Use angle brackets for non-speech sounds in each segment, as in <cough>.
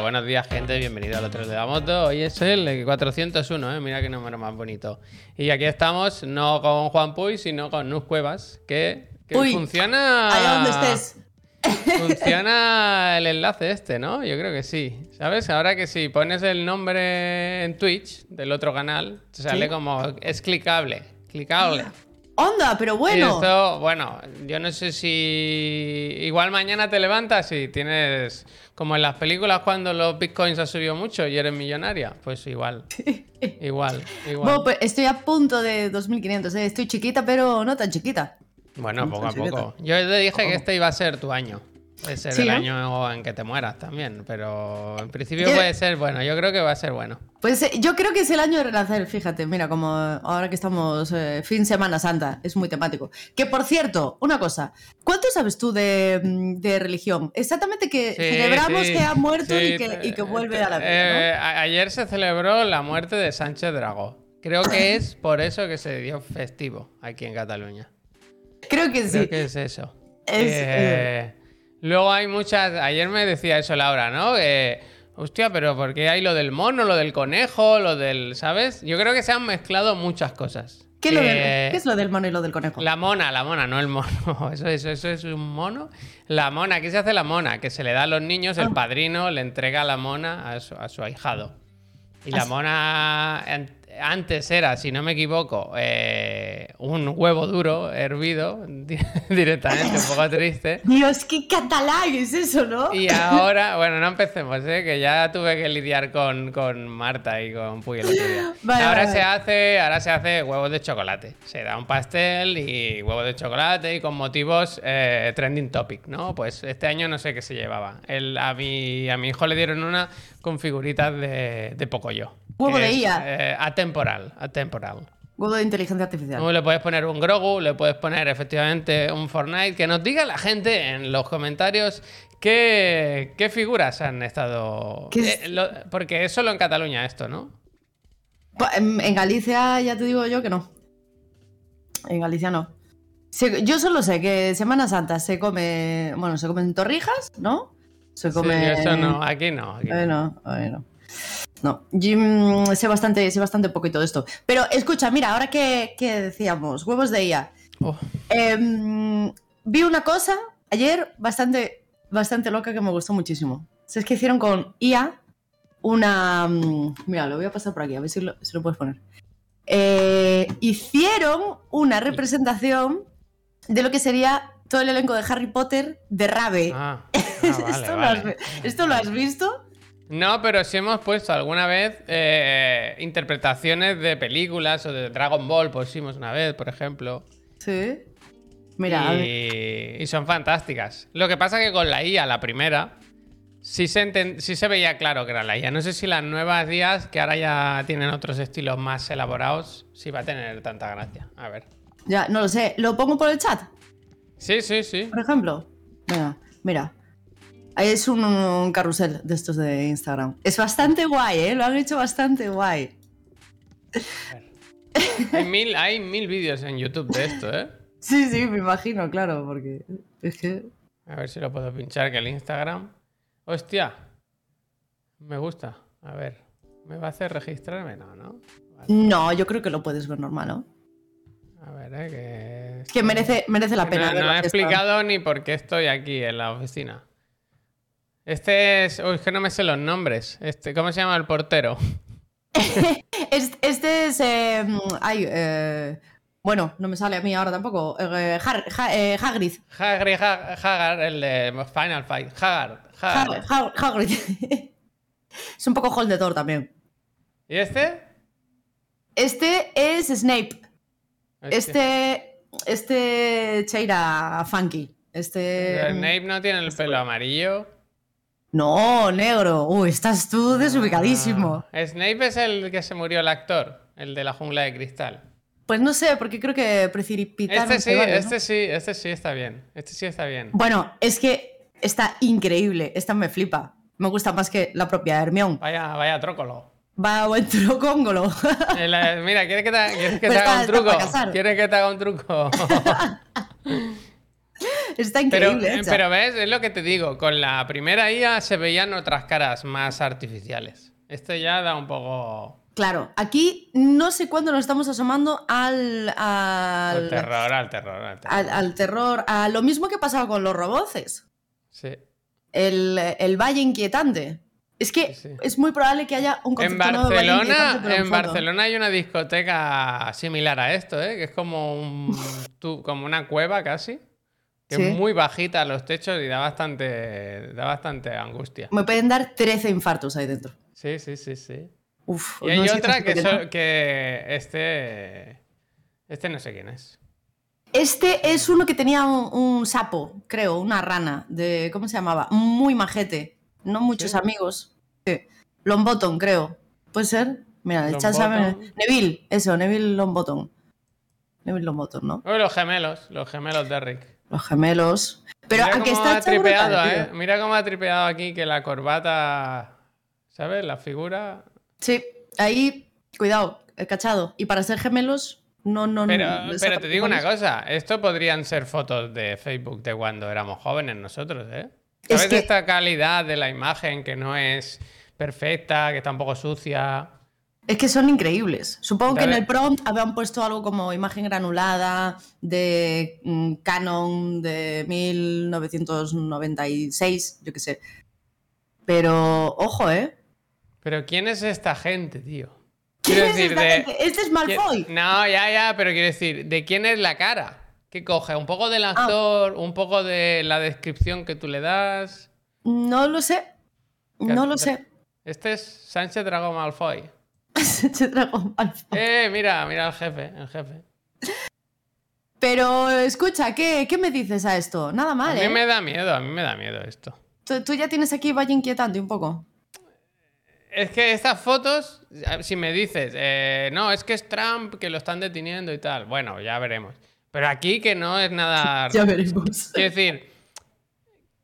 Buenos días, gente. Bienvenido al otro de la moto. Hoy es el 401, ¿eh? Mira qué número más bonito. Y aquí estamos, no con Juan Puy, sino con Nus Cuevas, que, que Uy, funciona. Allá donde estés. Funciona el enlace este, ¿no? Yo creo que sí. ¿Sabes? Ahora que si pones el nombre en Twitch del otro canal, te sale Sí. como es clicable. Clicable. Onda, pero Y bueno. esto, bueno, yo no sé si. Igual mañana te levantas y tienes. Como en las películas cuando los bitcoins han subido mucho y eres millonaria. Pues igual. <laughs> igual, igual. Bueno, pues estoy a punto de 2500, ¿eh? Estoy chiquita, pero no tan chiquita. Bueno, no poco a poco. Yo te dije que este iba a ser tu año. Puede ser Sí, el ¿no? año en que te mueras también. Pero en principio Yo- puede ser bueno. Yo creo que va a ser bueno. Pues eh, yo creo que es el año de renacer, fíjate, mira, como ahora que estamos eh, fin Semana Santa, es muy temático. Que por cierto, una cosa, ¿cuánto sabes tú de, mm, de religión? Exactamente que Sí, celebramos sí, que ha muerto y, que, y que vuelve a la vida, eh, a- Ayer se celebró la muerte de Sánchez Dragó. Creo que <laughs> es por eso que se dio festivo aquí en Cataluña. ¿no? Creo que Creo sí. que es eso. Es, Eh, Luego hay muchas. Ayer me decía eso Laura, ¿no? Hostia, pero ¿por qué hay lo del mono, lo del conejo, lo del. ¿Sabes? Yo creo que se han mezclado muchas cosas. ¿Qué, es lo del, Que- qué es lo del mono y lo del conejo? La mona, la mona, no el mono. <laughs> Eso, eso, eso es un mono. La mona, ¿qué se hace la mona? Que se le da a los niños, el Ah. padrino le entrega la mona a su, a su ahijado. Y la mona antes era, si no me equivoco, eh, un huevo duro, hervido, di- <laughs> directamente, un poco triste. Dios, qué catalán es eso, ¿no? Y ahora, bueno, no empecemos, ¿eh? que ya tuve que lidiar con, con Marta y con Puy el otro día. <laughs> Vale, ahora, vale, se hace, ahora se hace huevos de chocolate. Se da un pastel y huevos de chocolate y con motivos eh, trending topic, ¿no? Pues este año no sé qué se llevaba. El- a, mi, a mi hijo le dieron una con figuritas de, de Pocoyo. Huevo de IA. eh, atemporal, atemporal. Huevo de inteligencia artificial. Le puedes poner un Grogu, le puedes poner efectivamente un Fortnite. Que nos diga la gente en los comentarios qué, qué figuras han estado. ¿Qué es? Eh, lo- porque es solo en Cataluña esto, ¿no? En, en Galicia ya te digo yo que no. En Galicia no. Se- yo solo sé que Semana Santa se come. Bueno, se comen torrijas, ¿no? Se come. Sí, eso no, aquí no. aquí no. No, no. No, yo mm, sé bastante, sé bastante poco y todo esto. Pero escucha, mira, ahora que, que decíamos, huevos de IA. Oh, Em, vi una cosa ayer bastante, bastante loca que me gustó muchísimo. Es que hicieron con IA una... mm, Mira, lo voy a pasar por aquí, a ver si lo, si lo puedes poner. Eh, hicieron una representación de lo que sería todo el elenco de Harry Potter de Rave. ah, <laughs> ah, vale, ¿Esto, Lo vale. has, vi- ¿Esto lo has visto? No, pero sí hemos puesto alguna vez eh, interpretaciones de películas o de Dragon Ball, pusimos una vez, por ejemplo. Sí. Mira, y, y son fantásticas. Lo que pasa que con la IA, la primera, sí se, enten- sí se veía claro que era la IA. No sé si las nuevas IAs, que ahora ya tienen otros estilos más elaborados, sí va a tener tanta gracia. A ver. ya, no lo sé. ¿Lo pongo por el chat? Sí, sí, sí. por ejemplo. Mira, mira. Es un, un carrusel de estos de Instagram. Es bastante guay, ¿eh? Lo han hecho bastante guay. Hay mil, hay mil vídeos en YouTube de esto, ¿eh? Sí, sí, me imagino, claro, porque es que... A ver si lo puedo pinchar que el Instagram. Hostia. Me gusta. A ver. ¿Me va a hacer registrarme? No, ¿no? Vale. No, yo creo que lo puedes ver normal, ¿no? A ver, ¿eh? Que, Es que merece, merece la pena. No, no he explicado ni por qué estoy aquí en la oficina. Este es. Uy, es que no me sé los nombres. Este, ¿Cómo se llama el portero? <laughs> Este, este es... eh, ay, eh, bueno, no me sale a mí ahora tampoco. Eh, Har- Ha- eh, Hagrid. Hagrid Ha- el de Final Fight. Haggard. Haggard. Ha- Ha- Hagrid. <laughs> es un poco Hold the Door también. ¿Y este? Este es Snape. Hostia. Este, este Cheira Funky. Este. Pero Snape no tiene el pelo amarillo. No, negro. Uy, estás tú desubicadísimo. Ah, Snape es el que se murió el actor, el de la jungla de cristal. Pues no sé, porque creo que precipitaron. Este sí, este sí, este sí está bien. Este sí está bien. Bueno, es que está increíble. Esta me flipa. Me gusta más que la propia Hermione. Vaya, vaya trócolo. Va buen trocóngolo. Eh, mira, ¿quieres que te, <laughs> quieres que te haga un truco? ¿Quieres que te haga un truco? Está Pero, increíble. eh, hecha. pero ves, es lo que te digo. Con la primera IA se veían otras caras más artificiales. Este ya da un poco. Claro, aquí no sé cuándo nos estamos asomando al, Al al, terror, al terror, al terror. al- al terror, a lo mismo que pasaba con los roboces. Sí. El, el valle inquietante. Es que Sí, es muy probable que haya un En concepto de inquietante, Barcelona, pero en fondo. Barcelona hay una discoteca similar a esto, ¿eh? que es como un <laughs> como una cueva casi, que Sí. es muy bajita a los techos y da bastante da bastante angustia. Me pueden dar 13 infartos ahí dentro. Sí, sí, sí, sí. Uf, Y hay no otra que, so- este este no sé quién es. Este es uno que tenía un, un sapo, creo, una rana, de ¿cómo se llamaba? Muy majete, no muchos ¿Sí? amigos. Sí. Longbottom, creo. ¿Puede ser? Mira. Longbottom. Neville, eso, Neville Longbottom. Neville Longbottom, ¿no? Oh, los gemelos, los gemelos de Rick. Los gemelos. Pero Mira aunque cómo está ha tripeado, brutal, ¿eh? Mira cómo ha tripeado aquí que la corbata, ¿sabes? La figura Sí, ahí, cuidado, el cachado. Y para ser gemelos, no, no, Pero, no. pero te digo una cosa, esto podrían ser fotos de Facebook de cuando éramos jóvenes nosotros, ¿eh? Es ¿Sabes que- de esta calidad de la imagen que no es perfecta, que está un poco sucia? Es que son increíbles. Supongo que en el prompt habían puesto algo como imagen granulada de mm, Canon de 1996, yo qué sé. Pero, ojo, ¿eh? Pero ¿quién es esta gente, tío? ¿Quién es esta de- gente? Este es Malfoy. ¿quién- No, ya, ya, pero quiero decir, ¿de quién es la cara? ¿Qué coge? ¿Un poco Ah. del actor? ¿Un poco de la descripción que tú le das? No lo sé. No lo sé. Este es Sánchez Drago Malfoy. <laughs> Trago Malfoy. Eh, mira, mira al jefe, el jefe. Pero escucha, ¿qué, qué me dices a esto? Nada A mal, mí ¿eh? me da miedo, a mí me da miedo esto. Tú, tú ya tienes aquí vaya inquietante un poco. Es que estas fotos, si me dices, eh, no, es que es Trump que lo están deteniendo y tal, bueno, ya veremos. Pero aquí que no es nada... <laughs> Ya veremos. Quiero decir,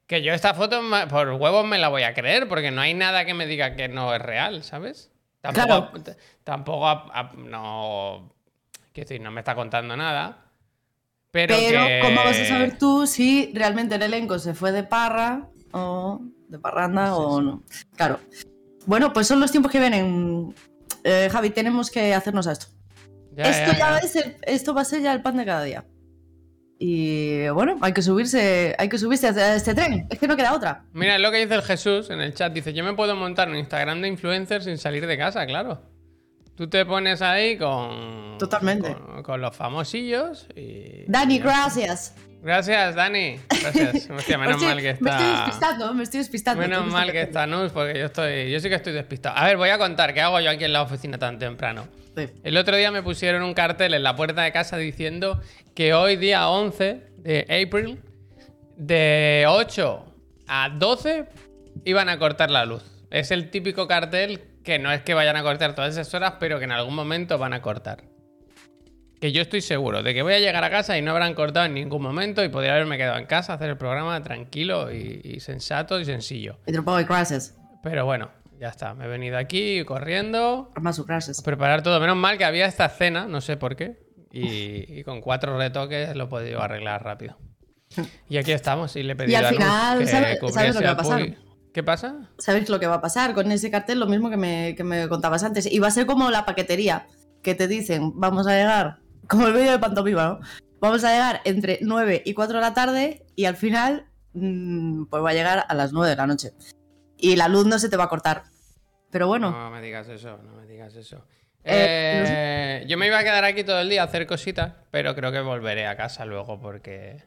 que yo esta foto por huevos me la voy a creer, porque no hay nada que me diga que no es real, ¿sabes? Tampoco, Claro. tampoco no... Quiero decir, no me está contando nada. Pero, Pero, que- ¿cómo vas a saber tú si realmente el elenco se fue de parra o de parranda o no? Claro. Bueno, pues son los tiempos que vienen. Eh, Javi, tenemos que hacernos a esto. Ya, esto, ya, ya ya. es el- esto va a ser ya el pan de cada día. Y bueno, hay que subirse, hay que subirse a este tren. Es que no queda otra. Mira, es lo que dice el Jesús en el chat. Dice, yo me puedo montar un Instagram de influencer sin salir de casa, claro. Tú te pones ahí con... Totalmente. Con, con los famosillos y... Dani, gracias. Gracias, Dani. Gracias. Hostia, menos Hostia, mal que Me estoy despistando, me estoy despistando. Menos mal que está Nus, porque yo estoy... Yo sí que estoy despistado. A ver, voy a contar qué hago yo aquí en la oficina tan temprano. Sí. El otro día me pusieron un cartel en la puerta de casa diciendo que hoy día 11 de abril, de 8 a 12, iban a cortar la luz. Es el típico cartel que no es que vayan a cortar todas esas horas, pero que en algún momento van a cortar. Que yo estoy seguro de que voy a llegar a casa y no habrán cortado en ningún momento y podría haberme quedado en casa, hacer el programa tranquilo y, y sensato y sencillo. Y. Pero bueno, ya está. Me he venido aquí corriendo gracias. preparar todo. Menos mal que había esta cena, no sé por qué. Y, y con cuatro retoques lo he podido arreglar rápido. Y aquí estamos. Y le he pedido al a Luz final, que ¿sabe- cubriese sabes lo que va a al pasar? ¿Qué pasa? ¿Sabes lo que va a pasar con ese cartel? Lo mismo que me, que me contabas antes. Y va a ser como la paquetería, que te dicen, vamos a llegar, como el vídeo de Pantomima, ¿no? Vamos a llegar entre 9 y 4 de la tarde y al final, mm, pues va a llegar a las 9 de la noche. Y la luz no se te va a cortar. Pero bueno, No me digas eso, no me digas eso. Eh, Eh, yo me iba a quedar aquí todo el día a hacer cositas, pero creo que volveré a casa luego porque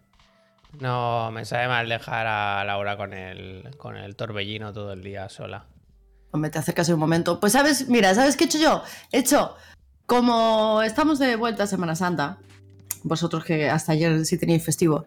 no me sabe mal dejar a Laura con el, con el torbellino todo el día sola. hombre, te acercas en un momento. Pues sabes, mira, ¿sabes qué he hecho yo? He hecho, como estamos de vuelta a Semana Santa, vosotros que hasta ayer sí teníais festivo,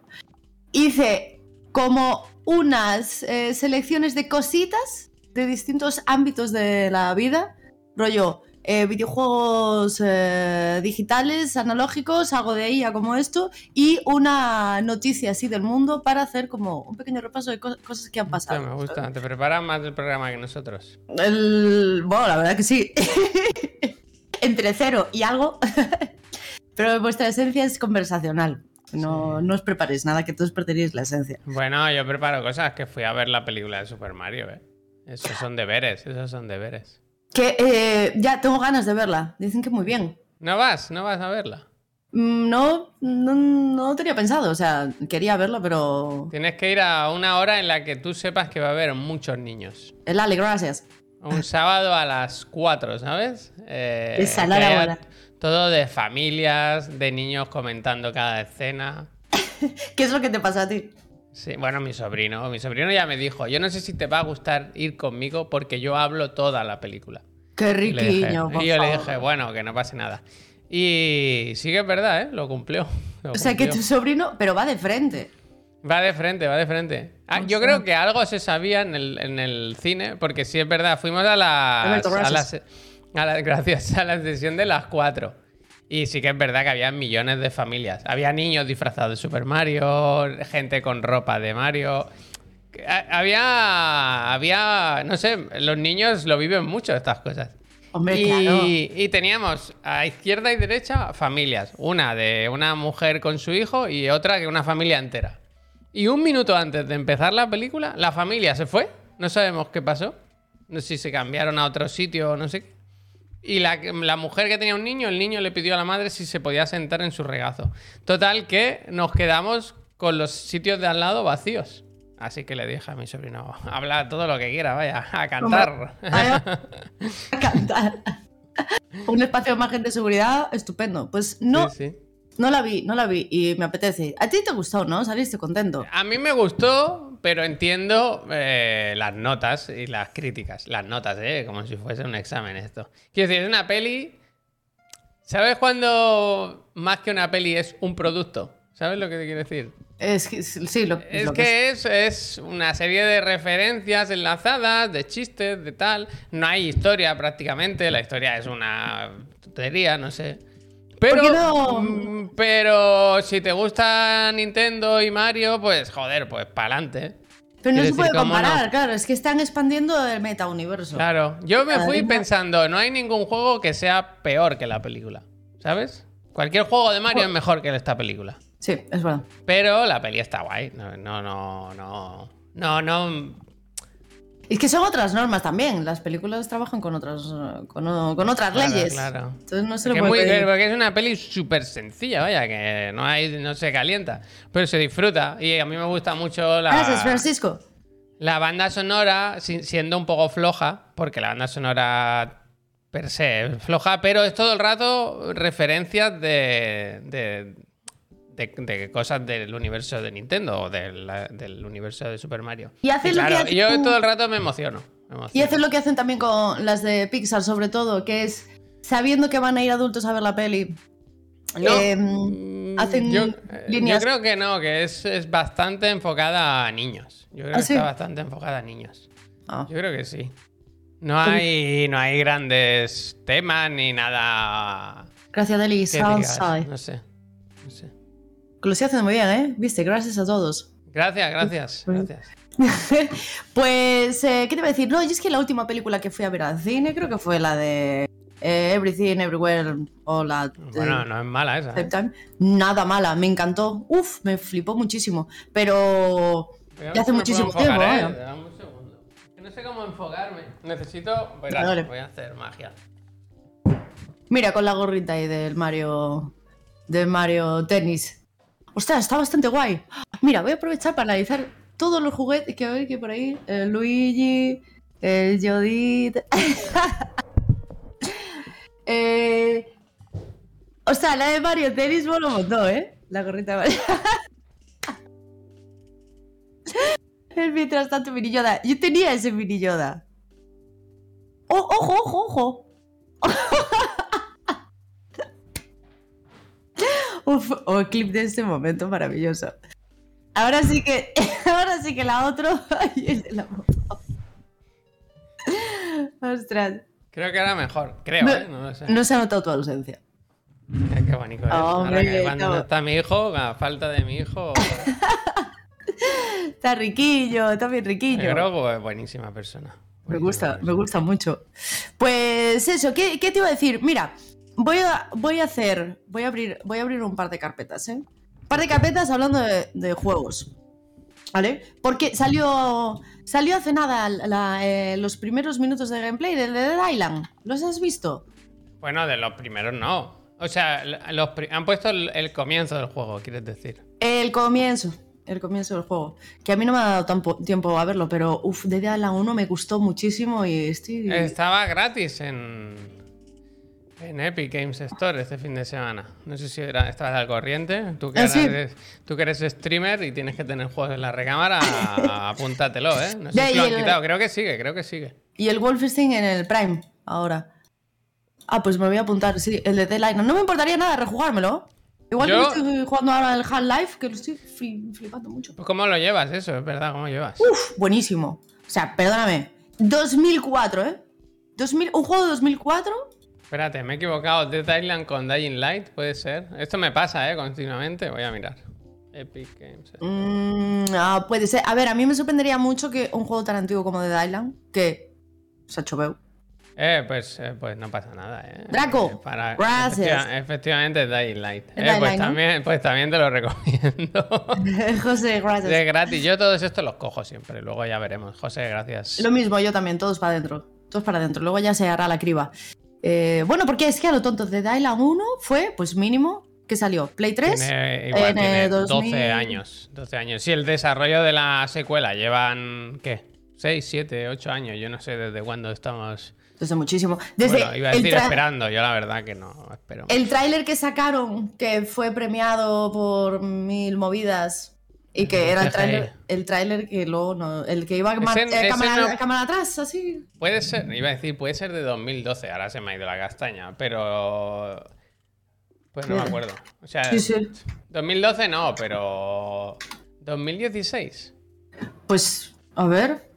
hice como unas eh, selecciones de cositas de distintos ámbitos de la vida, rollo eh, videojuegos eh, digitales, analógicos, algo de IA como esto, y una noticia así del mundo para hacer como un pequeño repaso de co- cosas que han pasado. me gusta. Te preparas más del programa que nosotros. El... Bueno, la verdad que sí. <laughs> Entre cero y algo. <laughs> Pero vuestra esencia es conversacional. No, no os preparéis nada, que todos perderéis la esencia. Bueno, yo preparo cosas que fui a ver la película de Super Mario, ¿eh? Esos son deberes, esos son deberes. Que eh, ya tengo ganas de verla. Dicen que muy bien. ¿No vas? ¿No vas a verla? Mm, No, no, no tenía pensado, o sea, quería verla, pero. Tienes que ir a una hora en la que tú sepas que va a haber muchos niños. El Ale, gracias. Un sábado a las 4, ¿sabes? Eh, la hora. Todo de familias, de niños comentando cada escena. <laughs> ¿Qué es lo que te pasa a ti? Sí, bueno, mi sobrino, mi sobrino ya me dijo, yo no sé si te va a gustar ir conmigo porque yo hablo toda la película. Qué Y, le dije- riquiño, y yo le dije, bueno, que no pase nada. Y sí que es verdad, ¿eh? Lo cumplió. lo O sea, que tu sobrino, pero va de frente. Va de frente, va de frente. Ah, yo creo que algo se sabía en el, en el cine, porque sí es verdad, fuimos a las, Alberto, a las- a la- <laughs> gracias, a la sesión de las 4. Y sí que es verdad que había millones de familias. Había niños disfrazados de Super Mario, gente con ropa de Mario. Había, había, no sé, los niños lo viven mucho estas cosas. Hombre, y, claro. y teníamos a izquierda y derecha familias. Una de una mujer con su hijo y otra que una familia entera. Y un minuto antes de empezar la película, la familia se fue. No sabemos qué pasó. No sé si se cambiaron a otro sitio o no sé qué. Y la, la mujer que tenía un niño, el niño le pidió a la madre si se podía sentar en su regazo. Total que nos quedamos con los sitios de al lado vacíos. Así que le dije a mi sobrino, habla todo lo que quiera, vaya, a cantar. A cantar. <laughs> Un espacio de margen de seguridad estupendo. Pues no, Sí, sí. No la vi, no la vi y me apetece. A ti te gustó, ¿no? Saliste contento. A mí me gustó, pero entiendo eh, las notas y las críticas. Las notas, ¿eh? Como si fuese un examen esto. Quiero decir, es una peli... ¿Sabes cuando más que una peli es un producto? ¿Sabes lo que te quiero decir? Es que sí, lo, Es lo que es, es una serie de referencias enlazadas, de chistes, de tal. No hay historia prácticamente. La historia es una tontería, no sé. Pero, no? mm, pero si te gusta Nintendo y Mario, pues joder, pues pa'lante. Pero no se puede decir, ¿cómo comparar, no? claro. Es que están expandiendo el meta-universo. Claro, yo me fui pensando, no hay ningún juego que sea peor que la película, ¿sabes? Cualquier juego de Mario es mejor que esta película. Sí, es verdad. Pero la peli está guay. No, no, no, no. No, no. Es que son otras normas también. Las películas trabajan con otras, con, con otras Claro, leyes. claro. Entonces no se lo puede muy- pedir. porque es una peli súper sencilla, vaya, que no, hay, no se calienta, pero se disfruta. Y a mí me gusta mucho Gracias, la, Francisco. la banda sonora, si- siendo un poco floja, porque la banda sonora per se es floja, pero es todo el rato referencias de, de, de- de cosas del universo de Nintendo o del, del universo de Super Mario. Y que claro, hace yo todo el rato me emociono. me Y hacen lo que hacen también con las de Pixar, sobre todo, que es sabiendo que van a ir adultos a ver la peli. No, eh, mm, hacen yo, eh, líneas- yo creo que no, que es, es bastante enfocada a niños. Yo creo ¿Ah, que sí? está bastante enfocada a niños. Ah. Yo creo que sí. No hay, no hay grandes temas ni nada. Gracias, Deli. No sé. No sé. Que lo estoy haciendo muy bien, ¿eh? Viste, gracias a todos. Gracias, gracias, gracias. <laughs> pues, eh, ¿qué te iba a decir? No, y es que la última película que fui a ver al cine creo que fue la de eh, Everything, Everywhere, o la de Bueno, no es mala esa. ¿eh? Nada mala, me encantó. Uf, me flipó muchísimo. Pero Pero ya hace muchísimo enfocar, tiempo, ¿eh? un segundo. Que no sé cómo enfocarme. Necesito. Verás, Dale. voy a hacer magia. Mira, con la gorrita ahí del Mario. Del Mario Tennis. Ostras, está bastante guay. Mira, voy a aprovechar para analizar todos los juguetes que hay que por ahí. El Luigi, el Jodit. <laughs> eh... O sea, la de Mario Tennis mola un montón, ¿eh? La gorrita de Mario. <laughs> el mientras tanto mini Yoda. Yo tenía ese mini Yoda. ¡Oh, ojo, ojo, ojo! Uf, o el clip de este momento maravilloso. Ahora sí que, <laughs> ahora sí que la <laughs> el de moto. Ostras. Creo que era mejor. Creo, ¿eh? No lo sé. no se ha notado tu ausencia. Qué bonito es. Ahora que cuando no. está mi hijo, a falta de mi hijo, <laughs> Está riquillo, está bien riquillo. Grogu es buenísima persona. Me gusta, me gusta mucho. Pues eso, ¿qué, qué te iba a decir? Mira, voy a, voy a hacer, voy a abrir, voy a abrir un par de carpetas, ¿eh? par de carpetas hablando de, de juegos. ¿Vale? Porque salió, salió hace nada la- eh, los primeros minutos de gameplay de Dead Island. ¿Los has visto? Bueno, de los primeros no. O sea, los han puesto el, el comienzo del juego, quieres decir. El comienzo. El comienzo del juego. Que a mí no me ha dado tampo- tiempo a verlo, pero uff, Dead Island 1 me gustó muchísimo y estoy. Estaba gratis en, en Epic Games Store este fin de semana. No sé si era, estabas al corriente. Tú que, Ah, sí. eres, tú que eres streamer y tienes que tener juegos en la recámara, <laughs> apúntatelo, ¿eh? No sé si lo han el- quitado. Creo que sigue, creo que sigue. Y el Wolfenstein en el Prime, ahora. Ah, pues me voy a apuntar, sí, el de Dead Island. No me importaría nada rejugármelo. Igual Yo- que estoy jugando ahora el Half-Life, que lo estoy fli- flipando mucho. Pues, ¿Cómo lo llevas eso? Es verdad, ¿cómo llevas? Uf, buenísimo. O sea, perdóname. 2004, ¿eh? 2000, un juego de 2004. Espérate, me he equivocado. Dead Island con Dying Light, puede ser. Esto me pasa, ¿eh? Continuamente. Voy a mirar. Epic Games. Mm, ah, puede ser. A ver, a mí me sorprendería mucho que un juego tan antiguo como Dead Island, que se ha veu. Eh, pues, eh, pues no pasa nada, ¿eh? Draco, Eh, para- gracias. efectiva- efectivamente, Dying Light. Es Eh, Dying pues, Light, ¿no? también, pues también te lo recomiendo. <laughs> José, gracias. de gratis. Yo todos estos los cojo siempre. Luego ya veremos. José, gracias. Lo mismo, yo también, todos para adentro. Todos para adentro. Luego ya se hará la criba. Eh, bueno, porque es que a lo tonto, de Island 1 fue, pues mínimo, que salió? ¿Play 3? Tiene, igual, en tiene el 2000. 12 años. 12 años. Si el desarrollo de la secuela llevan, ¿qué? 6, 7, 8 años. Yo no sé desde cuándo estamos. Desde muchísimo. Desde bueno, iba a decir esperando. Yo la verdad que no espero. el tráiler que sacaron, que fue premiado por mil movidas, y que era el tráiler, el tráiler que luego no, el que iba a, mar- Ese- eh, ese cámara, no- cámara atrás, así. Puede ser, iba a decir, puede ser de 2012. Ahora se me ha ido la castaña. Pero. Pues no me acuerdo. O sea, Sí, sí. 2012 no, pero. 2016. Pues, a ver.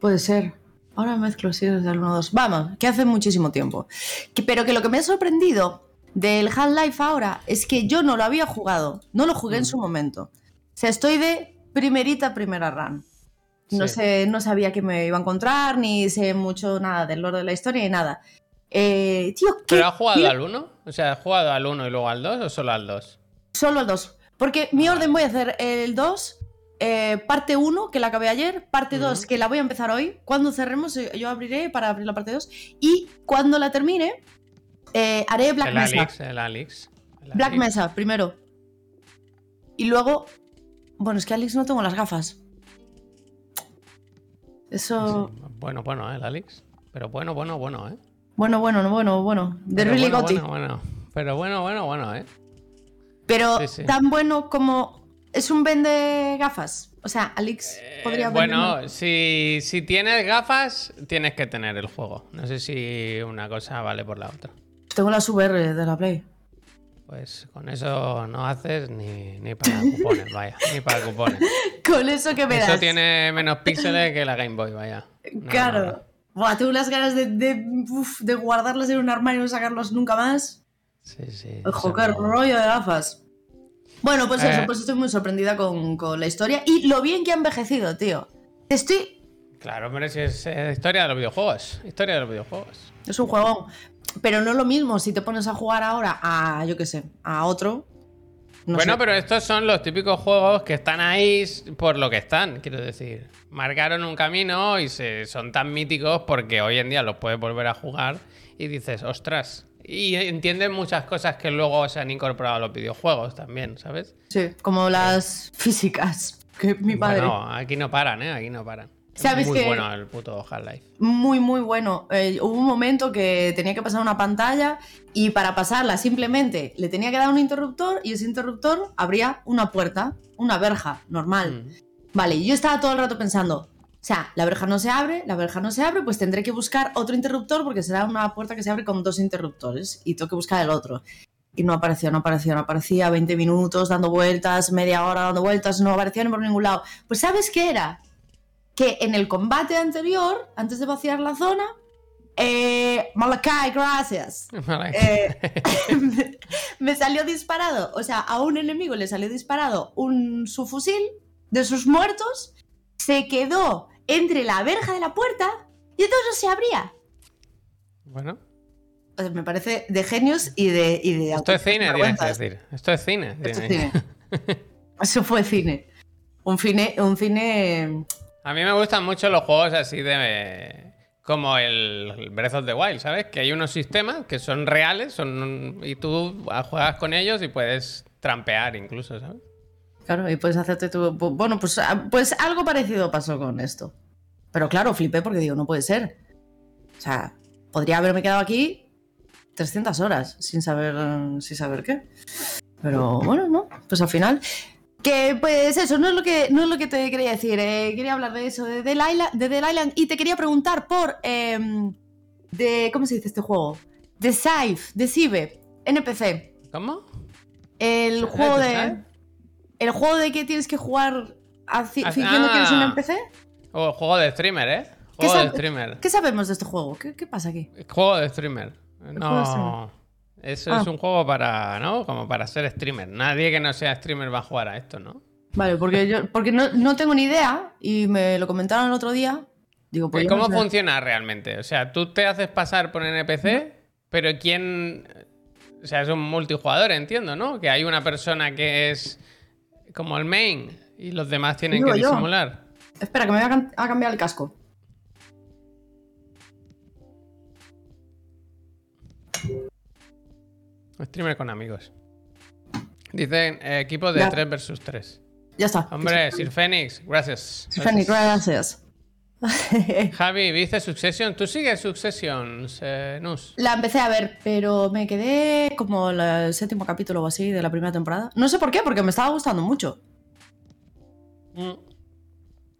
Puede ser. Ahora mezclo si es del 1 2. Vamos, que hace muchísimo tiempo. Que- pero que lo que me ha sorprendido del Half-Life ahora es que yo no lo había jugado. No lo jugué en Mm. su momento. O sea, estoy de primerita primera run. No Sí. sé, no sabía que me iba a encontrar, ni sé mucho nada del lore de la historia ni nada. Eh, tío. ¿Pero has jugado qué- al 1? O sea, ¿has jugado al 1 y luego al 2 o solo al 2? Solo el 2. Porque mi orden voy a hacer el 2, eh, parte 1, que la acabé ayer, parte 2, Ujú. que la voy a empezar hoy. Cuando cerremos, eh, yo abriré para abrir la parte 2. Y cuando la termine, eh, haré Black el Mesa. Alix, el Alix. el Black. Mesa, primero. Y luego. Bueno, es que Alex no tengo las gafas. Eso. Sí, Bueno, bueno, ¿eh? el Alix. Pero bueno, bueno, bueno, ¿eh? Bueno, bueno, no, bueno, bueno. De Pero really bueno, bueno, bueno. Pero bueno, bueno, bueno, ¿eh? Pero Sí, sí. tan bueno como. Es un vende gafas. O sea, Alex Eh, podría venderme- bueno, si, si tienes gafas, tienes que tener el juego. No sé si una cosa vale por la otra. Tengo las VR de la Play. Pues con eso no haces ni, ni para cupones, vaya. Ni para cupones. <laughs> Con eso que me Eso das. tiene menos píxeles que la Game Boy, vaya. No, Claro. no, no. Buah, tengo unas ganas de, de, uf, de guardarlas en un armario y no sacarlos nunca más. Sí, sí. Ojo, eso qué rollo de gafas. Bueno, pues Eh. eso, pues estoy muy sorprendida con, con la historia y lo bien que ha envejecido, tío. Estoy. Claro, pero si es eh, historia de los videojuegos. Historia de los videojuegos. Es un juegón. Pero no es lo mismo si te pones a jugar ahora a, yo qué sé, a otro. No bueno, sé. pero estos son los típicos juegos que están ahí por lo que están, quiero decir. Marcaron un camino y se, son tan míticos porque hoy en día los puedes volver a jugar y dices, ostras. Y entienden muchas cosas que luego se han incorporado a los videojuegos también, ¿sabes? Sí, como las físicas. Que mi padre. Bueno, aquí no paran, ¿eh? Aquí no paran. Es ¿Sabes muy que- bueno el puto Half-Life. Muy, muy bueno. Eh, hubo un momento que tenía que pasar una pantalla y para pasarla simplemente le tenía que dar un interruptor y ese interruptor abría una puerta, una verja normal. Mm. Vale, yo estaba todo el rato pensando, o sea, la verja no se abre, la verja no se abre, pues tendré que buscar otro interruptor porque será una puerta que se abre con dos interruptores y tengo que buscar el otro. Y no aparecía, no aparecía, no aparecía, 20 minutos dando vueltas, media hora dando vueltas, no aparecía ni por ningún lado. Pues ¿sabes qué era? Que en el combate anterior, antes de vaciar la zona, eh, Malakai, gracias. <laughs> Eh, me- <laughs> me salió disparado, o sea, a un enemigo le salió disparado un su fusil de sus muertos, se quedó entre la verja de la puerta y entonces no se abría. Bueno, o sea, me parece de genios y de. Y de Esto es cine, tienes que vergüenzas. decir. Esto es cine. Esto es cine. <laughs> Eso fue cine. Un cine. Un cine. A mí me gustan mucho los juegos así de. Como el Breath of the Wild, ¿sabes? Que hay unos sistemas que son reales son, y tú juegas con ellos y puedes trampear incluso, ¿sabes? Claro, y puedes hacerte tu. Bueno, pues, ah, pues algo parecido pasó con esto. Pero claro, flipé porque digo, no puede ser. O sea, podría haberme quedado aquí 300 horas sin saber, sin saber qué. Pero bueno, no. Pues al final. Que pues eso, no es lo que, no es lo que te quería decir. eh, quería hablar de eso, de Dead Island, de Dead Island y te quería preguntar por. em, de, ¿Cómo se dice este juego? De Scythe, de Cibe, NPC. ¿Cómo? El ¿De juego de. Scythe? El juego de que tienes que jugar Ah, fingiendo que eres un ah. NPC. O juego de streamer, ¿eh? ¿Qué, Juego de sab- streamer. ¿Qué sabemos de este juego? ¿Qué, qué pasa aquí? Juego de streamer. juego de No. Eso Ah. es un juego para, ¿no? Como para ser streamer. Nadie que no sea streamer va a jugar a esto, ¿no? Vale, porque yo porque no, no tengo ni idea y me lo comentaron el otro día. Digo, pues ¿Y yo ¿Cómo no funciona realmente? O sea, tú te haces pasar por NPC, pero ¿quién...? O sea, es un multijugador, entiendo, ¿no? Que hay una persona que es como el main y los demás tienen Digo que yo. disimular. Espera, que me voy a, a cambiar el casco. Streamer con amigos. Dicen eh, equipo de Ya. 3 versus 3. Ya está. Hombre, Sir Fénix, gracias. Fanny, gracias. <laughs> Javi, ¿viste Succession? ¿Tú sigues Succession, eh, Nus? La empecé a ver, pero me quedé como el séptimo capítulo o así de la primera temporada. No sé por qué, porque me estaba gustando mucho. Mm.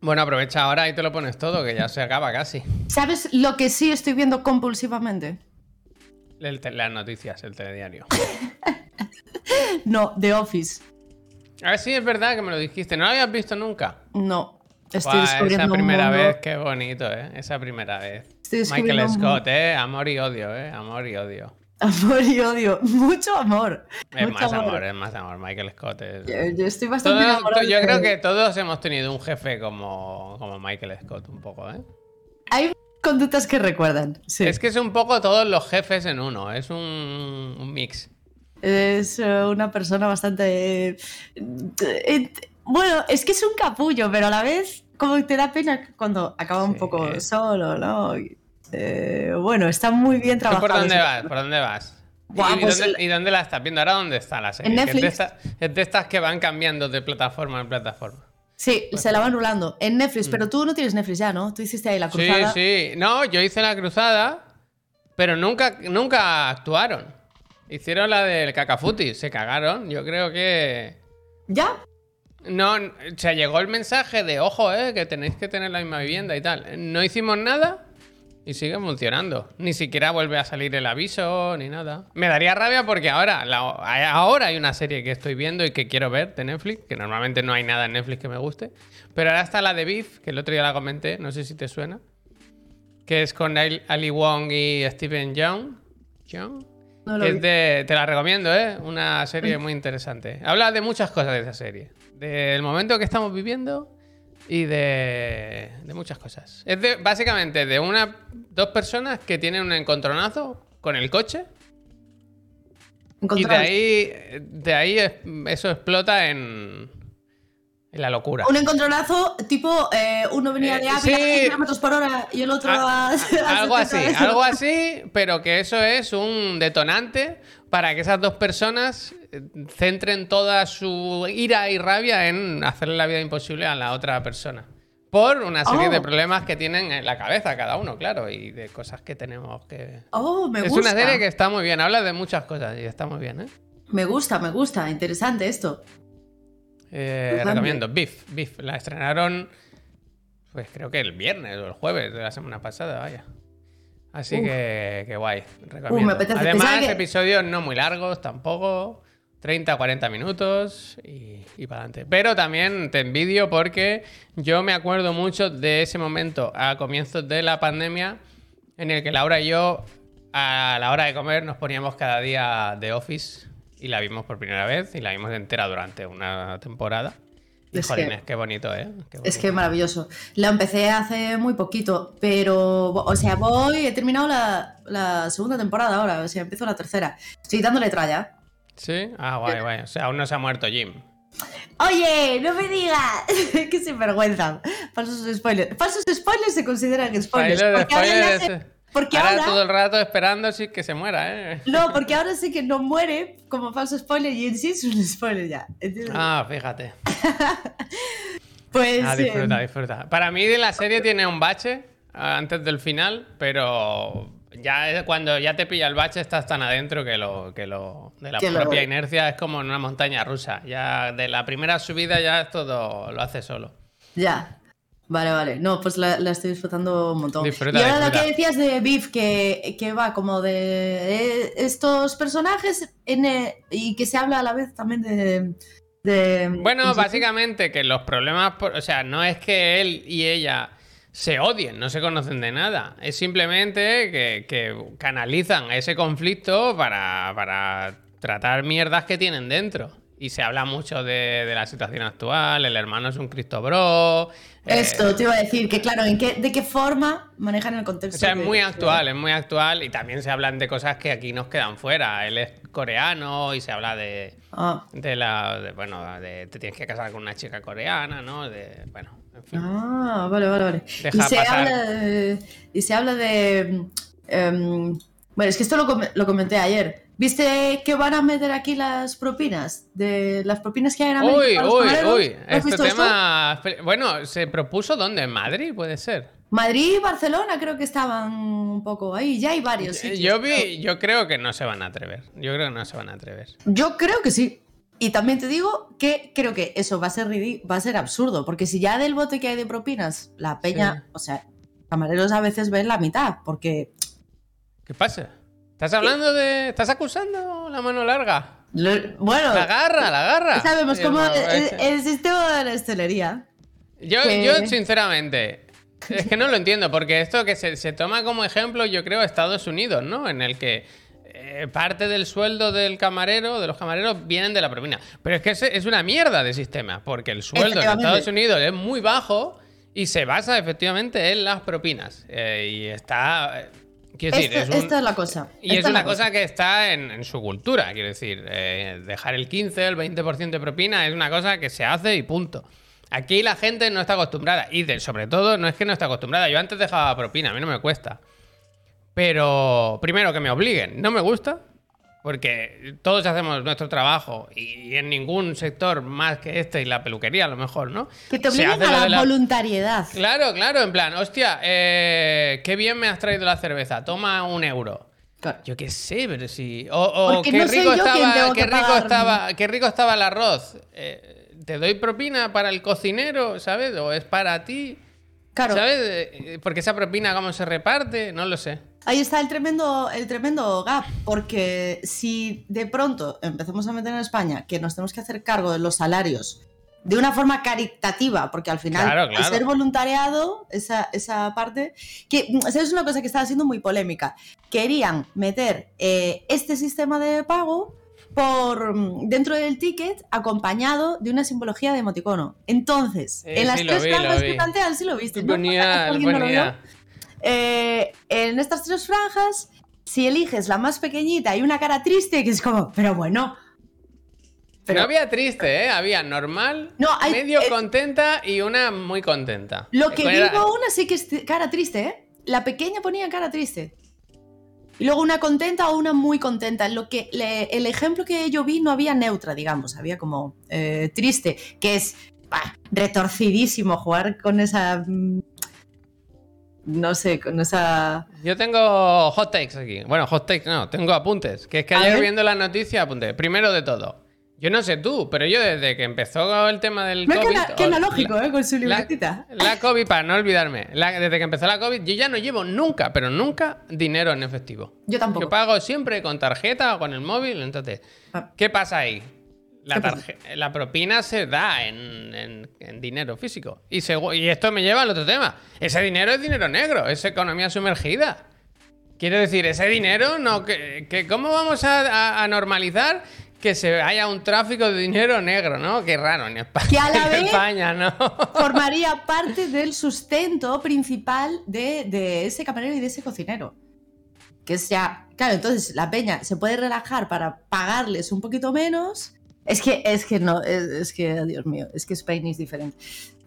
Bueno, aprovecha ahora y te lo pones todo, que ya se acaba casi. ¿Sabes lo que sí estoy viendo compulsivamente? El las noticias, el telediario. <laughs> No, The Office. A ver si es verdad que me lo dijiste. ¿No lo habías visto nunca? No. Estoy descubriendo esa un primera mundo- vez, qué bonito, ¿eh? Esa primera vez. Estoy Michael Scott, ¿eh? Amor y odio, ¿eh? Amor y odio. Amor y odio. <laughs> Mucho amor. Es Mucho más amor, es más amor. Michael Scott es... Yo, yo estoy bastante Todos- yo de- creo que todos hemos tenido un jefe como, como Michael Scott, un poco, ¿eh? Hay conductas que recuerdan. Sí. Es que es un poco todos los jefes en uno, es un, un mix. Es una persona bastante... eh, eh, bueno, es que es un capullo, pero a la vez como te da pena cuando acaba un poco solo, ¿no? Eh, bueno, está muy bien ¿Tú trabajado. por dónde vas? ¿Por dónde vas? Buah, ¿Y, pues dónde, el- y dónde la estás viendo? ¿Ahora dónde está la serie? En Que Es de, Netflix. estas, es de estas que van cambiando de plataforma en plataforma. Sí, Pues se la van rulando. En Netflix, pero tú no tienes Netflix ya, ¿no? Tú hiciste ahí la Mm. Sí, cruzada. sí. No, yo hice la cruzada, pero nunca, nunca actuaron. Hicieron la del cacafuti, se cagaron. Yo creo que... ¿Ya? No, o sea, llegó el mensaje de, ojo, eh, que tenéis que tener la misma vivienda y tal. No hicimos nada y sigue funcionando. Ni siquiera vuelve a salir el aviso ni nada. Me daría rabia porque ahora, la- ahora hay una serie que estoy viendo y que quiero ver de Netflix, que normalmente no hay nada en Netflix que me guste. Pero ahora está la de Beef, que el otro día la comenté, no sé si te suena. Que es con Ali Wong y Steven Young. Young. No lo Que vi. es de- te la recomiendo, ¿eh? Una serie muy interesante. Habla de muchas cosas de esa serie. Del momento que estamos viviendo y de, de muchas cosas. Es de, básicamente de una, dos personas que tienen un encontronazo con el coche y de ahí, de ahí es- eso explota en la locura. Un encontronazo tipo eh, uno venía Eh, de Ávila sí. a 100 kilómetros por hora y el otro Ah, a, <laughs> a algo 70 así, algo así, pero que eso es un detonante para que esas dos personas eh, centren toda su ira y rabia en hacerle la vida imposible a la otra persona. Por una serie Oh. de problemas que tienen en la cabeza cada uno, claro, y de cosas que tenemos que... Oh, me es gusta. una serie que está muy bien, habla de muchas cosas y está muy bien, ¿eh? Me gusta, me gusta. Interesante esto. Eh, recomiendo, Beef, Beef. La estrenaron, pues creo que el viernes o el jueves de la semana pasada, vaya. Así que, que guay, recomiendo. me apetece. Además, que- episodios no muy largos tampoco, 30 40 minutos y, y para adelante. Pero también te envidio porque yo me acuerdo mucho de ese momento a comienzos de la pandemia en el que Laura y yo a la hora de comer nos poníamos cada día de Office y la vimos por primera vez y la vimos entera durante una temporada. Es Jolines, que, qué bonito, ¿eh? Qué es que maravilloso. La empecé hace muy poquito, pero, o sea, voy, he terminado la, la segunda temporada ahora, o sea, empiezo la tercera. Estoy dándole tralla. ¿Sí? Ah, guay, guay. O sea, aún no se ha muerto Jim. Oye, no me digas. <laughs> Qué sinvergüenza. Falsos spoilers. Falsos spoilers se consideran spoilers. Spoiler, spoiler, porque ahora, ahora- todo el rato esperando sí que se muera, ¿eh? No, porque ahora sé que no muere como falso spoiler y en sí es un spoiler ya. ¿entiendes? Ah, fíjate. <laughs> pues. Ah, eh, disfruta, disfruta. Para mí la serie tiene un bache ah, antes del final, pero ya cuando ya te pilla el bache estás tan adentro que lo que lo de la Que lo- propia inercia es como en una montaña rusa. Ya de la primera subida ya todo lo hace solo. Ya. Vale, vale. No, pues la, la estoy disfrutando un montón. Disfruta, y ahora disfruta. lo que decías de Beef, que, que va como de estos personajes en, y que se habla a la vez también de. de- Bueno, básicamente que los problemas, por- o sea, no es que él y ella se odien, no se conocen de nada. Es simplemente que, que canalizan ese conflicto para, para tratar mierdas que tienen dentro. Y se habla mucho de, de la situación actual, el hermano es un Cristo bro. Eh, Esto te iba a decir, que claro, ¿en qué, ¿de qué forma manejan el contexto? o sea, es muy actual, es muy actual y también se hablan de cosas que aquí nos quedan fuera. Él es coreano y se habla de, Ah, de la, de, bueno, de te tienes que casar con una chica coreana, ¿no? De, bueno, en fin. Ah, vale, vale, vale. Deja y, se pasar. habla de, y se habla de... em, bueno, es que esto lo, com- lo comenté ayer. ¿Viste que van a meter aquí las propinas? De las propinas que hay en América. Uy, uy, camareros? uy. ¿No has Este esto? tema. Bueno, ¿se propuso dónde? ¿En Madrid? Puede ser. Madrid y Barcelona creo que estaban un poco ahí. Ya hay varios. Sitios, Yo vi, yo creo que no se van a atrever. Yo creo que no se van a atrever. Yo creo que sí. Y también te digo que creo que eso va a ser va a ser absurdo, porque si ya del bote que hay de propinas, la peña, Sí. o sea, camareros a veces ven la mitad, porque ¿Qué pasa? ¿Estás hablando de. ¿Estás acusando la mano larga? lo- bueno, La garra, la garra. sabemos cómo no, el, sistema de la hostelería. Yo, que- yo, sinceramente, es que no lo entiendo, porque esto que se, se toma como ejemplo, yo creo, Estados Unidos, ¿no? En el que eh, parte del sueldo del camarero, de los camareros, vienen de la propina. Pero es que es, es una mierda de sistema, porque el sueldo en. Estados Unidos es muy bajo y se basa efectivamente en las propinas. Eh, y está. Quiero decir, es un- esta es la cosa. y es esta una la cosa que está en, en su cultura, quiero decir, eh, dejar el 15, el 20% de propina es una cosa que se hace y punto. Aquí la gente no está acostumbrada y de- sobre todo no es que no está acostumbrada, yo antes dejaba propina, a mí no me cuesta. Pero primero que me obliguen, no me gusta, porque todos hacemos nuestro trabajo y en ningún sector más que este y la peluquería a lo mejor, ¿no? Que te obliguen a la, voluntariedad. Claro, claro, en plan, hostia, eh, qué bien me has traído la cerveza, toma un euro. Claro. Yo qué sé, pero si. O, o qué no rico estaba. Qué rico estaba. Qué rico estaba el arroz. Eh, ¿Te doy propina para el cocinero, sabes? ¿O es para ti? Claro. ¿Sabes? Eh, Porque esa propina, ¿cómo se reparte? No lo sé. Ahí está el tremendo, el tremendo gap, porque si de pronto empezamos a meter en España que nos tenemos que hacer cargo de los salarios de una forma caritativa, porque al final Claro, ser voluntariado, esa, esa parte, que esa es una cosa que estaba siendo muy polémica. Querían meter eh, este sistema de pago por mm, dentro del ticket acompañado de una simbología de emoticono. Entonces, Eh, en las sí, tres vi, que vi. plantean, sí lo viste. ¿no? Ponía, ¿Alguien no lo vio? Eh, en estas tres franjas, si eliges la más pequeñita y una cara triste, que es como, pero bueno. Pero No había triste, ¿eh? Había normal, No, hay- medio eh, contenta y una muy contenta. lo que Era- digo una sí que es cara triste, ¿eh? La pequeña ponía cara triste. Y luego una contenta o una muy contenta. Lo que le- el ejemplo que yo vi no había neutra, digamos, había como eh, triste, que es bah, retorcidísimo jugar con esa. No sé, con esa. Yo tengo hot takes aquí. Bueno, hot takes no, tengo apuntes. Que es que ayer ver. viendo la noticia apunté. Primero de todo. Yo no sé tú, pero yo desde que empezó el tema del Mira COVID... ana- qué o- analógico, ¿eh? Con su la, libretita. la COVID, para no olvidarme, la- desde que empezó la COVID, yo ya no llevo nunca, pero nunca dinero en efectivo. Yo tampoco. Yo pago siempre con tarjeta o con el móvil. Entonces, Ah. ¿qué pasa ahí? La, propina se da en, en- en dinero físico. Y, esto me lleva al otro tema. Ese dinero es dinero negro, es economía sumergida. Quiero decir, ese dinero, no, que, que- ¿cómo vamos a, a- a normalizar que se haya un tráfico de dinero negro, ¿no? Qué raro en España. Que a la <laughs> vez- España, ¿no? Formaría parte del sustento principal de, de ese camarero y de ese cocinero. Que es ya. Claro, entonces la peña se puede relajar para pagarles un poquito menos. Es que, es que no, es, es que, Dios mío, es que Spain es diferente.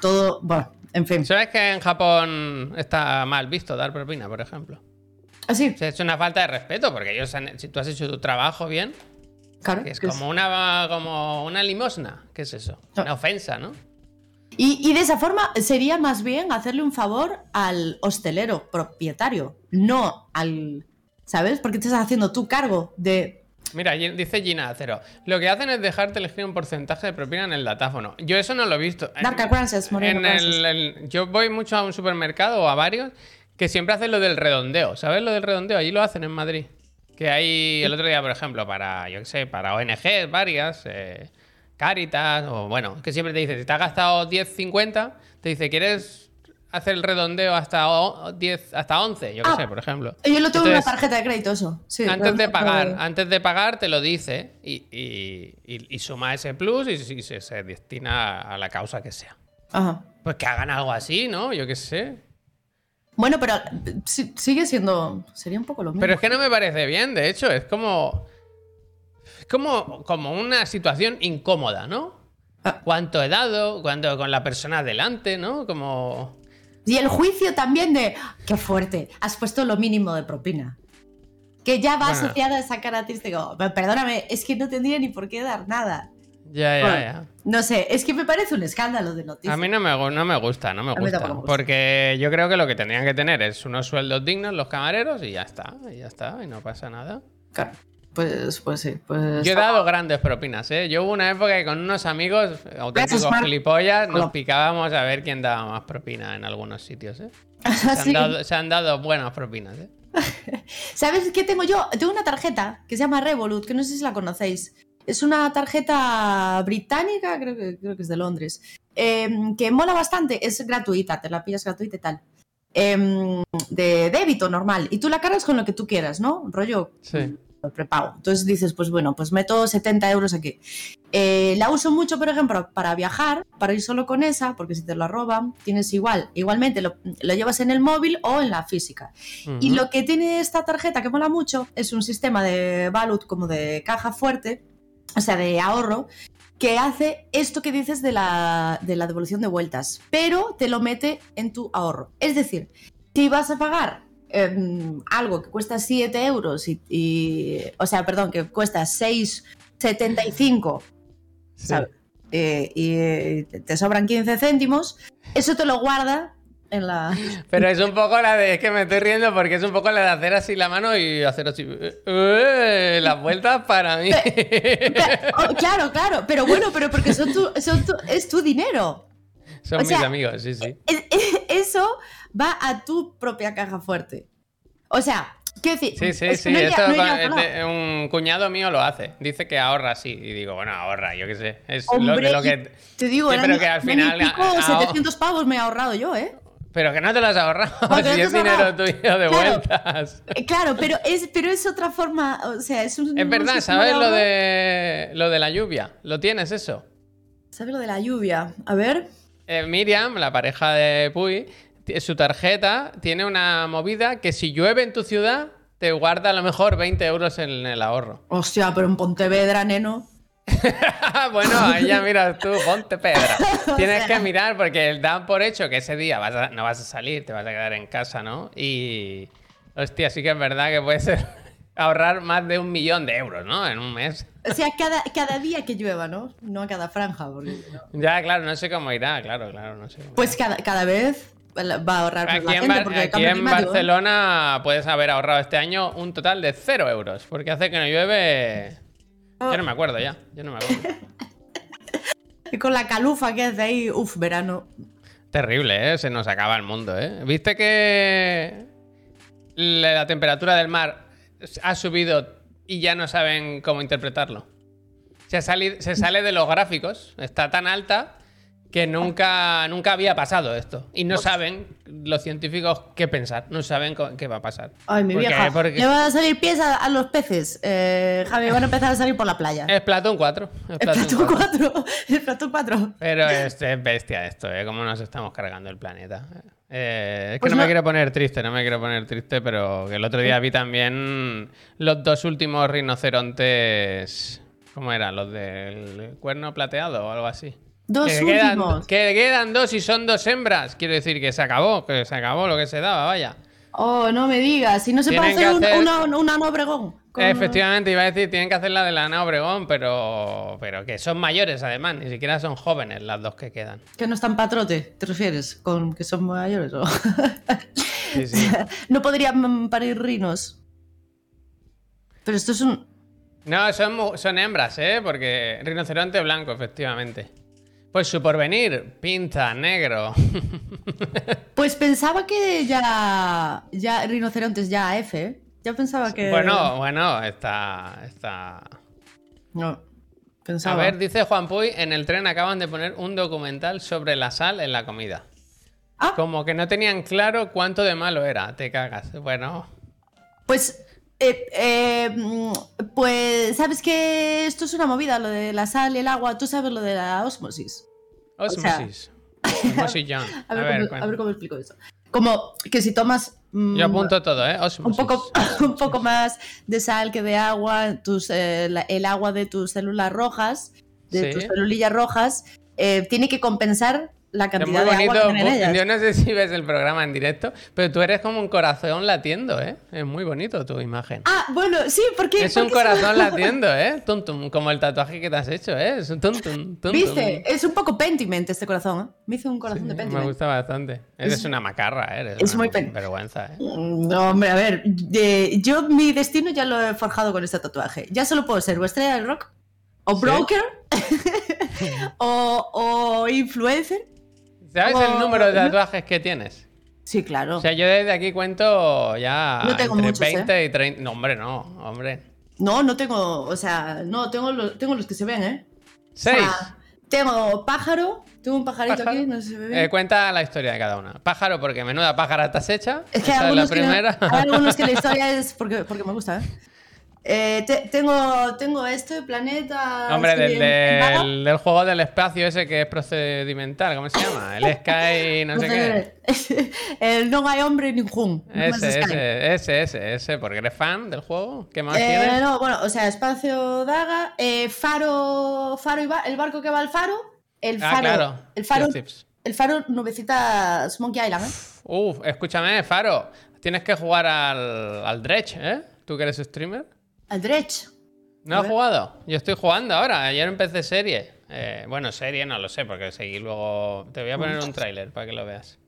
Todo, bueno, en fin. ¿Sabes que en Japón está mal visto dar propina, por ejemplo? Así, O sea, es una falta de respeto, porque ellos han- si tú has hecho tu trabajo bien, claro. que es que es- como una, como una limosna. ¿Qué es eso? Una ofensa, ¿no? Y, y de esa forma sería más bien hacerle un favor al hostelero propietario, no al. ¿Sabes? Porque te estás haciendo tu cargo de. Mira, dice Gina Acero. Lo que hacen es dejarte elegir un porcentaje de propina en el datáfono. Yo eso no lo he visto. En- Dark gracias, Moreno, en gracias. el- el- yo voy mucho a un supermercado o a varios que siempre hacen lo del redondeo. ¿Sabes lo del redondeo? Allí lo hacen en Madrid. Que hay el otro día, por ejemplo, para, yo qué sé, para ONGs varias, eh, Caritas, o bueno, que siempre te dice, si te has gastado 10, 50, te dice, ¿quieres hacer el redondeo hasta o- 10, hasta 11? Yo qué Ah, sé, por ejemplo. Yo lo tengo en una tarjeta de crédito, eso. Sí, antes de pagar, antes de pagar te lo dice y, y- y- y suma ese plus y, se, se destina a la causa que sea. Ajá. Pues que hagan algo así, ¿no? Yo qué sé. Bueno, pero sigue siendo. Sería un poco lo mismo. Pero es que no me parece bien, de hecho, es como. Es como, como una situación incómoda, ¿no? Ah. ¿Cuánto he dado? ¿Cuánto con la persona delante, ¿no? Como. Y el juicio también de. "Ah, ¡Qué fuerte! Has puesto lo mínimo de propina. Que ya va Bueno. asociada a esa característica. Perdóname, es que no tendría ni por qué dar nada. Ya, ya, Bueno, ya. No sé, es que me parece un escándalo de noticias. A mí no me, no me gusta, no me gusta. gusta. Porque yo creo que lo que tendrían que tener es unos sueldos dignos los camareros y ya está, y ya está, y no pasa nada. Claro. Pues, pues sí. Pues Yo he dado grandes propinas, ¿eh? Yo hubo una época que con unos amigos, auténticos gilipollas, nos picábamos a ver quién daba más propina en algunos sitios, ¿eh? <laughs> Se han, Sí. dado, se han dado buenas propinas, ¿eh? <laughs> ¿Sabes qué tengo yo? Tengo una tarjeta que se llama Revolut, que no sé si la conocéis. Es una tarjeta británica, creo que, creo que es de Londres, em, que mola bastante, es gratuita, te la pillas gratuita y tal. Em, de débito normal. Y tú la cargas con lo que tú quieras, ¿no? Rollo Sí. Prepago. Entonces dices, pues bueno, pues meto 70 euros aquí. Eh, la uso mucho, por ejemplo, para viajar, para ir solo con esa, porque si te la roban, tienes igual. Igualmente lo, lo llevas en el móvil o en la física. Y lo que tiene esta tarjeta que mola mucho es un sistema de Valut como de caja fuerte, o sea, de ahorro, que hace esto que dices de la, de la devolución de vueltas, pero te lo mete en tu ahorro. Es decir, si vas a pagar em, algo que cuesta 7 euros y, y- o sea, perdón, que cuesta 6,75 Sí. ¿sabes? Eh, y eh, te sobran 15 céntimos, eso te lo guarda en la... <laughs> Pero es un poco la de. Es que me estoy riendo porque es un poco la de hacer así la mano y hacer así. eh, eh, las vueltas para mí. Oh, claro, claro, pero bueno, pero porque son tu, son tu- es tu dinero. Son o mis sea, amigos, sí, sí. Es- es- eso va a tu propia caja fuerte. O sea, quiero decir, Sí, sí, es sí. no esto no a este- un cuñado mío lo hace. Dice que ahorra así. Y digo, bueno, ahorra, yo qué sé. Es Hombre, lo que. te digo, Sí, pero que al final, pico, ah, ah, 700 pavos me he ahorrado yo, ¿eh? Pero que no te lo has ahorrado. Porque si es dinero tuyo de Claro. vueltas. Eh, Claro, pero es, pero es otra forma, o sea, es un... Es verdad, ¿sabes lo de lo de la lluvia? ¿Lo tienes eso? ¿Sabes lo de la lluvia? A ver. Eh, Miriam, la pareja de Puy, su tarjeta tiene una movida que si llueve en tu ciudad, te guarda a lo mejor 20 euros en el ahorro. Hostia, pero en Pontevedra, neno. <laughs> bueno, ahí ya mira tú, ponte pedra. <laughs> O Tienes que mirar porque dan por hecho que ese día vas a- no vas a salir, te vas a quedar en casa, ¿no? Y. Hostia, sí que es verdad que puede ser ahorrar más de un millón de euros, ¿no? En un mes. O sea, cada, cada día que llueva, ¿no? No a cada franja. porque. Ya, claro, no sé cómo irá, claro, claro, no sé. Pues cada, cada vez va a ahorrar más la en, gente Bar- porque aquí en ¿eh? Barcelona puedes haber ahorrado este año un total de cero euros, porque hace que no llueve. Yo no me acuerdo ya, yo no me acuerdo. <laughs> Y con la calufa que hace ahí, uff, verano. Terrible, ¿eh? Se nos acaba el mundo, ¿eh? ¿Viste que la temperatura del mar ha subido y ya no saben cómo interpretarlo? Se, sali- se sale de los gráficos, está tan alta que nunca, nunca había pasado esto. Y no saben los científicos qué pensar, no saben qué va a pasar. Ay, mi vieja. Porque Le van a salir pies a, a los peces. Eh, Javi, van a empezar a salir por la playa. es Platón 4. Es Platón Platón 4. 4. El Platón 4. Pero es, es bestia esto, ¿eh? Cómo nos estamos cargando el planeta. Eh, es que Pues no me no- quiero poner triste, no me quiero poner triste, pero el otro día vi también los dos últimos rinocerontes. ¿Cómo eran? Los del cuerno plateado o algo así. Dos que quedan, últimos. que quedan dos y son dos hembras. Quiero decir que se acabó, que se acabó lo que se daba, vaya. Oh, no me digas. Si no se puede hacer, un- hacer- una, una Ana Obregón. con- Efectivamente, iba a decir, tienen que hacer la de la Ana Obregón, pero, pero que son mayores además, ni siquiera son jóvenes las dos que quedan. Que no están patrote, ¿te refieres? ¿Con que son mayores? o? <laughs> Sí, sí. <laughs> no podrían parir rinos. Pero esto es un. No, son, son hembras, ¿eh? Porque rinoceronte blanco, efectivamente. Pues su porvenir, pinta negro. <laughs> Pues pensaba que ya. Ya rinocerontes ya AF, ¿eh? Ya pensaba que. Bueno, bueno, está, está... No. A Pensaba. ver, dice Juan Puy, en el tren acaban de poner un documental sobre la sal en la comida. Ah, Como que no tenían claro cuánto de malo era, te cagas. Bueno, pues. Eh, eh, mm, pues, ¿sabes que esto es una movida, lo de la sal y el agua? ¿Tú sabes lo de la osmosis? sea, osmosis. <laughs> Osmosis John. A ver, A ver, cómo, cuenta. a ver cómo explico eso. Como que si tomas. mm, Yo apunto todo, ¿eh? un Osmosis. poco, <laughs> un poco más de sal que de agua, tus, eh, la- el agua de tus células rojas, de Sí. tus celulillas rojas, eh, tiene que compensar la Es cantidad muy de agua bonito. que tienen ellas. Yo no sé si ves el programa en directo, pero tú eres como un corazón latiendo, ¿eh? Es muy bonito tu imagen. Ah, bueno, sí, porque... es un se- corazón latiendo, <laughs> ¿eh? Tum, tum, como el tatuaje que te has hecho, ¿eh? Es un tum, tum, tum. ¿Viste? Es un poco pentiment este corazón, ¿eh? Me hizo un corazón de Me pentiment. gusta bastante. Eres una macarra, ¿eh? eres es una muy pen- vergüenza, ¿eh? Mm, No, hombre, a ver, eh, yo mi destino ya lo he forjado con este tatuaje. Ya solo puedo ser o estrella del rock, o Sí. broker, <laughs> o, o influencer. ¿Sabes Como- el número de tatuajes que tienes? Sí, claro. O sea, yo desde aquí cuento ya No tengo entre muchos, ¿eh? 20 y 30. No, hombre, no, hombre. No, no tengo, o sea, no, tengo los, tengo los que se ven, ¿eh? O Seis. sea, tengo pájaro, tengo un pajarito Pájaro. aquí, no se ve bien. Eh, cuenta la historia de cada una. Pájaro, porque menuda pájara estás hecha. es que hay es la algunos, que, primera. hay algunos que la <laughs> historia es porque, porque me gusta, ¿eh? Eh, te- tengo, tengo este planeta. Hombre, del, del, del juego del espacio ese que es procedimental, ¿cómo se llama? El <laughs> Sky, no sé qué. <laughs> El no hay hombre ningún. Ese, ese, ese, ese, ese, porque eres fan del juego. ¿Qué más Eh, tienes? no, bueno, o sea, espacio daga, eh, faro, faro y ba- el barco que va al faro, el Ah, faro, claro. el faro, el faro nubecitas Monkey Island, ¿eh? Uf, escúchame, Faro. Tienes que jugar al, al Dredge, ¿eh? ¿Tú que eres streamer? Al Dredge. ¿No A has ver. jugado? Yo estoy jugando ahora. Ayer empecé serie. Eh, bueno, serie no lo sé, porque seguí luego. Te voy a poner un tráiler para que lo veas.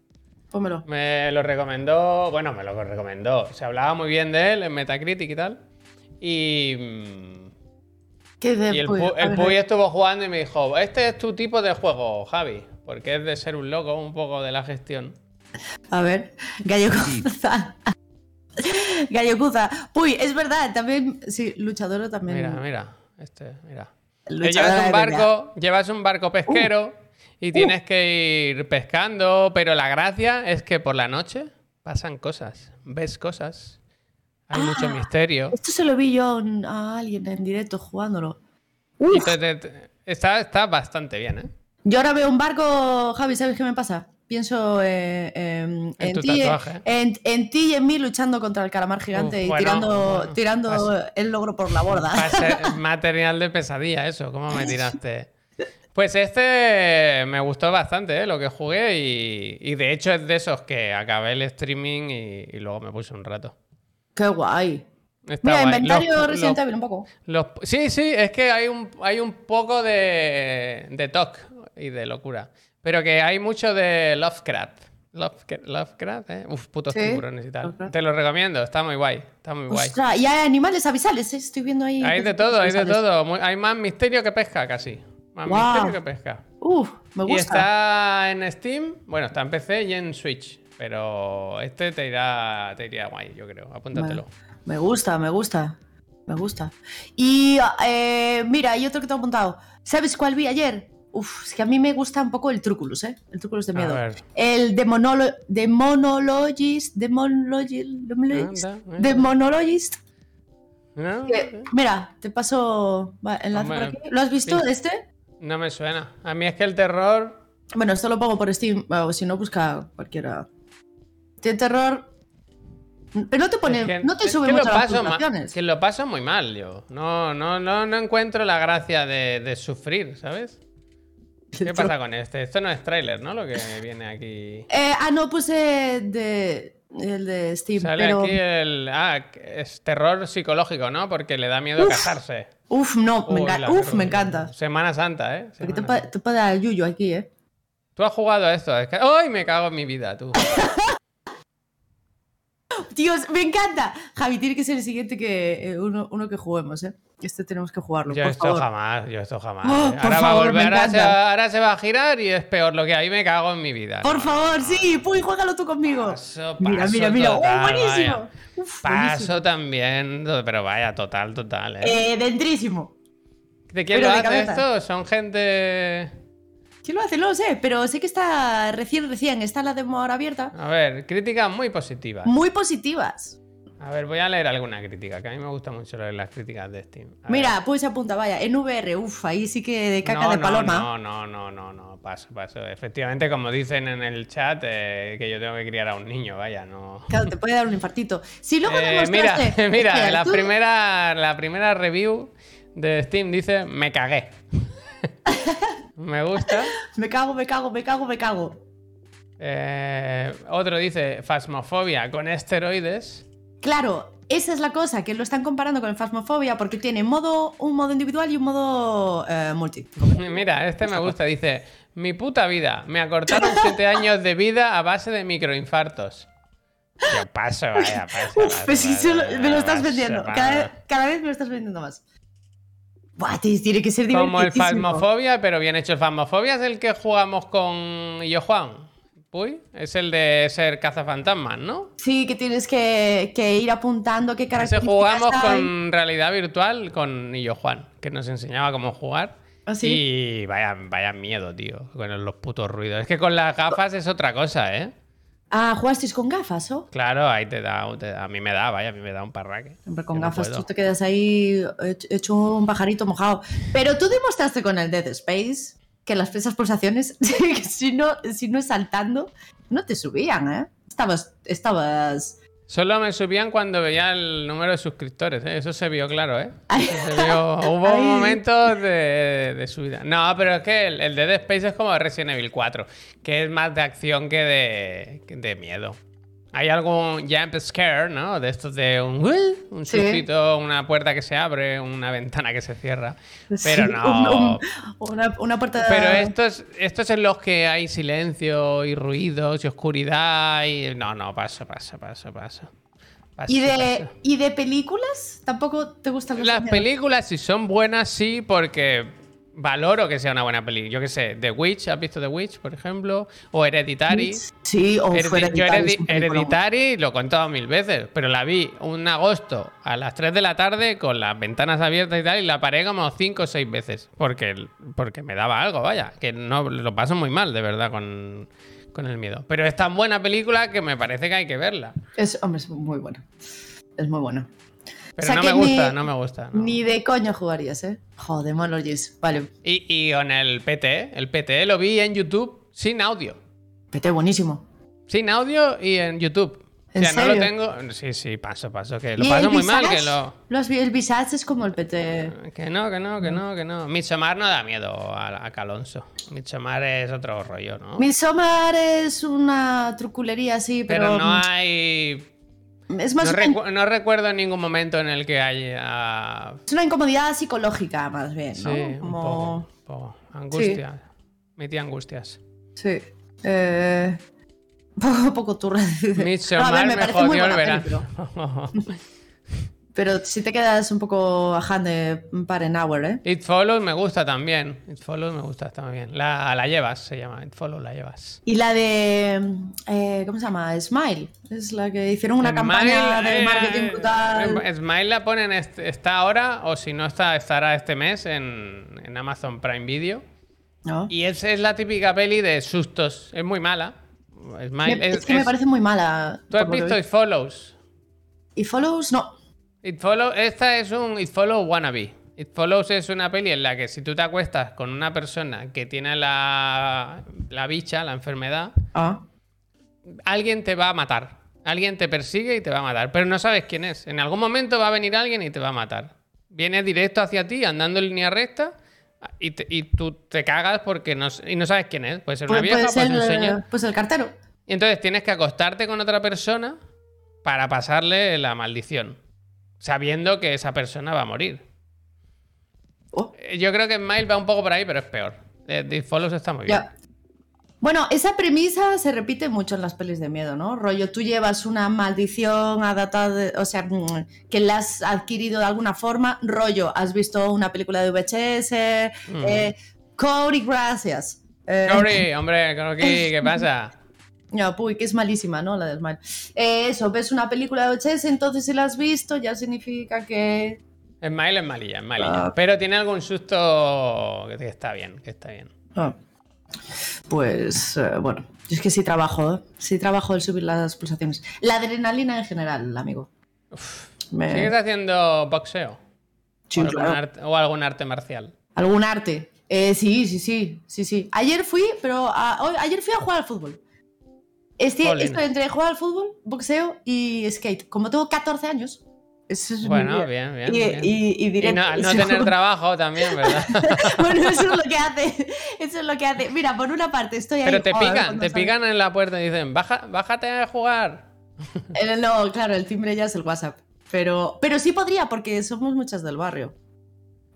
Pónmelo. Me lo recomendó. Bueno, me lo recomendó. Se hablaba muy bien de él en Metacritic y tal. Y. ¿Qué de Y el, Puy? El Puy estuvo jugando y me dijo: Este es tu tipo de juego, Javi. Porque es de ser un loco, un poco de la gestión. A ver, Gallocuza. <laughs> Gallocuza. Puy, es verdad, también, sí, luchador también. Mira, mira. Este, mira. Llevas un Uh. Barco, llevas un barco pesquero y tienes que ir pescando, pero la gracia es que por la noche pasan cosas, ves cosas, hay mucho Ah. misterio. Esto se lo vi yo a alguien en directo jugándolo. Y te- te- te- está, está bastante bien, ¿eh? Yo ahora veo un barco, Javi, ¿sabes qué me pasa? Pienso eh, em, En ti, tatuaje. en, en ti y en mí luchando contra el calamar gigante Uf, y bueno, tirando, bueno. tirando el logro por la borda. <laughs> Material de pesadilla eso, ¿cómo me tiraste? Pues este me gustó bastante, ¿eh? Lo que jugué y, y de hecho es de esos que acabé el streaming y, y luego me puse un rato. Qué guay. Está Mira, guay. inventario Los- Resident los- Evil un poco. Los- sí, sí, es que hay un, hay un poco de, de talk y de locura. Pero que hay mucho de Lovecraft. Lovecraft, Lovecraft ¿eh? Uf, putos Sí, tiburones y tal. Lovecraft. Te lo recomiendo, está muy guay. Está muy guay. Ostras, y hay animales avisales, ¿eh? estoy viendo ahí. Hay de todo, hay de todo. Muy- hay más misterio que pesca casi. Más misterio que pesca. Uf, me Y gusta. está en Steam, bueno, está en PC y en Switch. Pero este te irá, te iría guay, yo creo. Apúntatelo. Me gusta, me gusta. Me gusta. Y eh, mira, hay otro que te he apuntado. ¿Sabes cuál vi ayer? Uf, es que a mí me gusta un poco el Truculus, ¿eh? El Truculus de A miedo. ver. El Demonolo Demonologist. Demonologist. Demonologist. Anda, eh. Que- mira, te paso. Enlace por aquí. ¿Lo has visto sí. este? No me suena. A mí es que el terror. Bueno, esto lo pongo por Steam. O si no, busca cualquiera. Tiene terror. Pero no te pone. es que- no te sube que lo mucho paso puntuaciones. Que lo paso muy mal yo. No, no, no, no encuentro la gracia de, de sufrir, ¿sabes? ¿Qué pasa con este? Esto no es tráiler, ¿no? Lo que viene aquí. Eh, ah, no, puse de, el de Steam. Sale pero. aquí el. Ah, es terror psicológico, ¿no? Porque le da miedo Uf, casarse. Uf, no, me, enca- uf, me encanta. Semana Santa, ¿eh? Porque te, te dar el yuyo aquí, ¿eh? Tú has jugado a esto. ¡Ay! Me cago en mi vida, tú. <laughs> Dios, me encanta. Javi, tiene que ser el siguiente que eh, uno, uno que juguemos, ¿eh? Este tenemos que jugarlo, Yo por esto favor. jamás, yo esto jamás. Oh, ¿eh? ahora va a favor, volver, ahora se, va, ahora se va a girar y es peor lo que hay. Me cago en mi vida. Por No, favor, sí, Puy, juégalo tú conmigo. Paso, mira, paso mira, mira. ¡Oh, total, buenísimo! Uf, Paso buenísimo. también, pero vaya, total, total. ¿eh? Eh, dentrísimo. ¿De quién pero lo de hace cabeza. esto? Son gente. ¿Quién lo hace? No lo sé, pero sé que está recién, recién. Está la demo ahora abierta. A ver, críticas muy positivas. Muy positivas. A ver, voy a leer alguna crítica, que a mí me gusta mucho leer las críticas de Steam. A ver. Mira, pues apunta, vaya. En VR, uff, ahí sí que de caca no, de no, paloma. No, no, no, no, no, paso, paso. Efectivamente, como dicen en el chat, eh, que yo tengo que criar a un niño, vaya, no. Claro, te puede dar un infartito. Si luego Eh, mira, demostraste. mira, Espera, <laughs> la tú- primera, la primera review de Steam dice, me cagué. <laughs> me gusta. <laughs> Me cago, me cago, me cago, me cago. Eh, otro dice, fasmofobia con esteroides. Claro, esa es la cosa, que lo están comparando con el Phasmophobia porque tiene modo, un modo individual y un modo eh, multi. <laughs> Mira, este me gusta, dice, mi puta vida, me acortaron 7 <laughs> años de vida a base de microinfartos. Yo paso, vaya, paso. Uf, paso, pues paso, solo- me lo estás vendiendo. cada vez me lo estás vendiendo más. Buah, tiene que ser Como el. Phasmophobia, pero bien hecho. El Phasmophobia es el que jugamos con Yo Juan. Uy, es el de ser cazafantasmas, ¿no? Sí, que tienes que, que ir apuntando qué características jugamos hay. con realidad virtual con Illo Juan, que nos enseñaba cómo jugar. ¿Ah, sí? Y vaya, vaya miedo, tío, con los putos ruidos. Es que con las gafas es otra cosa, ¿eh? Ah, ¿jugasteis con gafas, o? Claro, ahí te da, te da- a mí me da, vaya, a mí me da un parraque. Siempre con Yo no gafas puedo. tú te quedas ahí hecho- un pajarito mojado. Pero tú demostraste con el Dead Space que las esas pulsaciones, <laughs> si no, si no es saltando, no te subían, ¿eh? Estabas, estabas... Solo me subían cuando veía el número de suscriptores, ¿eh? Eso se vio claro, ¿eh? Eso se vio- <laughs> Hubo Ay. momentos de, de subida. No, pero es que el, el de Dead Space es como Resident Evil 4, que es más de acción que de, que de miedo. Hay algún jump scare, ¿no? De estos de un, un Sí. sustito, una puerta que se abre, una ventana que se cierra. Pero Sí, <laughs> no. un- un- una, una puerta... Pero estos, estos en los que hay silencio y ruidos y oscuridad y... No, no, paso, paso, paso, paso. Paso, ¿Y de, paso. ¿Y de películas? ¿Tampoco te gustan los Las películas, si son buenas, sí, porque valoro que sea una buena película. Yo qué sé, The Witch, ¿has visto The Witch, por ejemplo? O Hereditary. Sí, o Heredi- yo Heredi- Hereditary lo he contado mil veces, pero la vi un agosto a las 3 de la tarde con las ventanas abiertas y tal, y la paré como 5 o 6 veces, porque, porque me daba algo, vaya, que no lo paso muy mal, de verdad, con, con el miedo. Pero es tan buena película que me parece que hay que verla. Es, hombre, es muy bueno. Es muy bueno. Pero O sea no me gusta, ni- no me gusta. no. Ni de coño jugarías, ¿eh? Joder, Monologist. Vale. Y, y con el PT, el PT lo vi en YouTube sin audio. PT buenísimo. Sin audio y en YouTube. O ¿En sea, no lo serio? tengo. Sí, sí, paso, paso. Que lo ¿Y paso muy mal, que lo. Los, el Visage es como el PT. Que no, que no, que no, que no. Midsommar no da miedo a, a Calonso. Midsommar es otro rollo, ¿no? Midsommar es una truculería así, pero, Pero no hay. Es No, más una, recu- no recuerdo en ningún momento en el que haya. es una incomodidad psicológica, más bien, Sí, ¿no? un Como- poco, un poco. Angustia. Mi tía Angustias. Sí. Eh, <laughs> poco, poco turra. No, Midsommar me, parece muy jodió el verano. <laughs> Pero, si te quedas un poco a hand de un par en hour, ¿eh? It Follows me gusta también. It Follows me gusta también. La, la llevas, se llama. It Follows la llevas. Y la de. eh, ¿Cómo se llama? Smile. Es la que hicieron una campaña de eh, marketing brutal. eh, Smile la ponen, est- está ahora, o si no está, estará este mes en, en Amazon Prime Video. ¿no? Y es, es la típica peli de sustos. Es muy mala. Smile- Me- es- es que me parece muy mala. ¿Tú has visto vi. It Follows? ¿Y Follows? No. It Follow, esta es un It Follows wannabe. It Follows es una peli en la que si tú te acuestas con una persona que tiene la, la bicha, la enfermedad, Ah. alguien te va a matar. Alguien te persigue y te va a matar, pero no sabes quién es. En algún momento va a venir alguien y te va a matar. Viene directo hacia ti, andando en línea recta, y, te- y tú te cagas porque no, y no sabes quién es. Puede ser una Puede, vieja, puede ser un señor. pues el cartero. Y entonces tienes que acostarte con otra persona para pasarle la maldición, sabiendo que esa persona va a morir. Oh, Eh, Yo creo que Smile va un poco por ahí, pero es peor. Eh, The Follows está muy bien. Bueno, esa premisa se repite mucho en las pelis de miedo, ¿no? Rollo, tú llevas una maldición adaptada, o sea, mm, que la has adquirido de alguna forma. Rollo, has visto una película de VHS. Mm. Eh, Cody, gracias. Eh, Cory, <laughs> hombre, Cory, ¿qué pasa? No, puy, que es malísima, ¿no? La de Smile. Eh, eso, ves una película de VHS, entonces si la has visto, ya significa que. Smile es malilla, es malilla. Ah. Pero tiene algún susto que está bien, que está bien. Ah. Pues eh, bueno, yo es que sí trabajo, ¿eh? sí trabajo el subir las pulsaciones. La adrenalina en general, amigo. Me- ¿Sigues haciendo boxeo? Sí, o, algún claro. arte, o algún arte marcial. Algún arte. Eh, sí, sí, sí, sí, sí. Ayer fui, pero a- hoy- ayer fui a jugar al fútbol. Estoy, estoy entre jugar al fútbol, boxeo y skate. Como tengo 14 años. Eso es Bueno, bien, bien. Y, bien. y- y Y directo. no, al no Sí. tener trabajo también, ¿verdad? <laughs> bueno, eso es lo que hace. Eso es lo que hace. Mira, por una parte estoy ahí. Pero te pican, te sale. pican en la puerta y dicen, Baja, bájate a jugar. Eh, no, claro, el timbre ya es el WhatsApp. Pero, pero sí podría, porque somos muchas del barrio.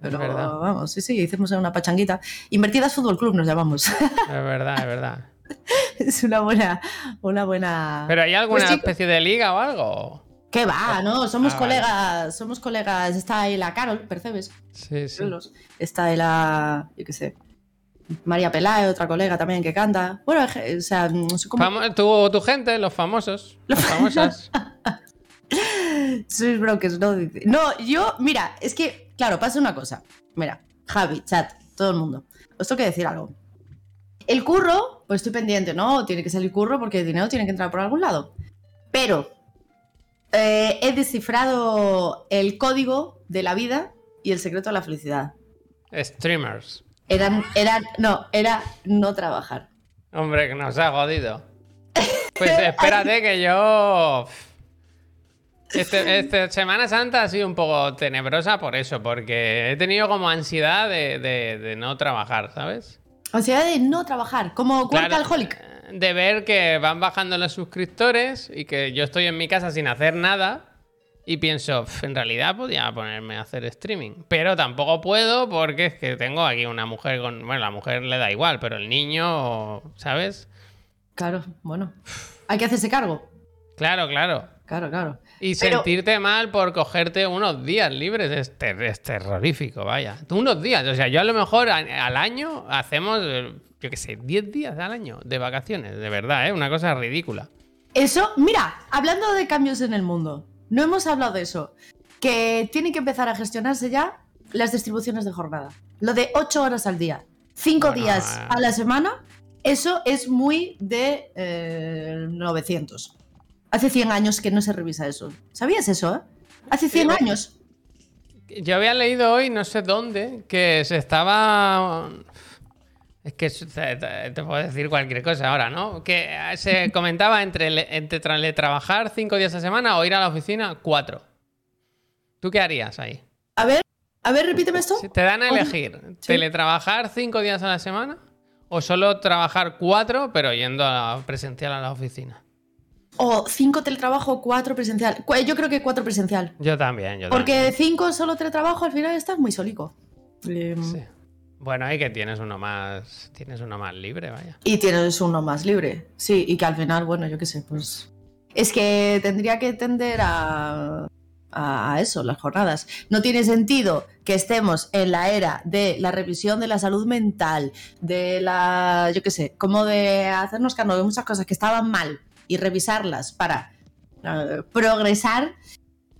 Pero vamos, sí, sí, hicimos una pachanguita. Invertidas Fútbol Club nos llamamos. Es verdad, es verdad. <laughs> es una buena, una buena. ¿Pero hay alguna Pues especie de liga o algo? ¿Qué va? ¿No? Somos Ah, colegas, somos colegas. Está ahí la Carol, percebes. Sí, sí. Está ahí la, yo qué sé, María Peláez, otra colega también que canta. Bueno, o sea, Famo- tu, tu gente, los famosos. Las <laughs> famosas. Sois brokers, ¿no? No, yo, mira, es que, claro, pasa una cosa. Mira, Javi, chat, todo el mundo. Os tengo que decir algo. El curro, pues estoy pendiente, ¿no? Tiene que salir curro porque el dinero tiene que entrar por algún lado. Pero eh, he descifrado el código de la vida y el secreto de la felicidad. Streamers. Eran, eran, no, era no trabajar. Hombre, que nos ha jodido. <laughs> Pues espérate que yo. Este, este Semana Santa ha sido un poco tenebrosa por eso, porque he tenido como ansiedad de, de- de no trabajar, ¿sabes? Ansiedad de no trabajar, como Claro, workaholic. De ver que van bajando los suscriptores y que yo estoy en mi casa sin hacer nada y pienso, "Pf, en realidad podía ponerme a hacer streaming, pero tampoco puedo porque es que tengo aquí una mujer con, bueno, la mujer le da igual, pero el niño, ¿sabes? Claro, bueno. Hay que hacerse cargo. Claro, claro. Claro, claro. Y Pero- sentirte mal por cogerte unos días libres es, ter- es terrorífico, vaya. Tú Unos días, o sea, yo a lo mejor al año hacemos, eh, yo qué sé, 10 días al año de vacaciones, de verdad, ¿eh? Una cosa ridícula. Eso, mira, hablando de cambios en el mundo, no hemos hablado de eso. Que tienen que empezar a gestionarse ya las distribuciones de jornada. Lo de 8 horas al día, 5 Bueno, días eh. a la semana, eso es muy de eh, 900. Hace 100 años que no se revisa eso. ¿Sabías eso, eh? Hace 100 bueno. años. Yo había leído hoy, no sé dónde, que se estaba... Es que te, puedo decir cualquier cosa ahora, ¿no? Que se <laughs> comentaba entre, entre trabajar cinco días a semana o ir a la oficina cuatro. ¿Tú qué harías ahí? A ver, a ver, repíteme esto. Te dan a elegir, Sí. teletrabajar cinco días a la semana o solo trabajar cuatro, pero yendo a la- presencial a la oficina. O 5 teletrabajo, 4 presencial. Yo creo que 4 presencial. Yo también, yo Porque 5 solo teletrabajo, al final estás muy solico. Sí. Bueno, ahí que tienes uno más, tienes uno más libre, vaya. Y tienes uno más libre. Sí, y que al final, bueno, yo qué sé, pues. Es que tendría que tender a, a a eso, las jornadas. No tiene sentido que estemos en la era de la revisión de la salud mental, de la, yo qué sé, como de hacernos cargo de muchas cosas que estaban mal y revisarlas para eh, progresar.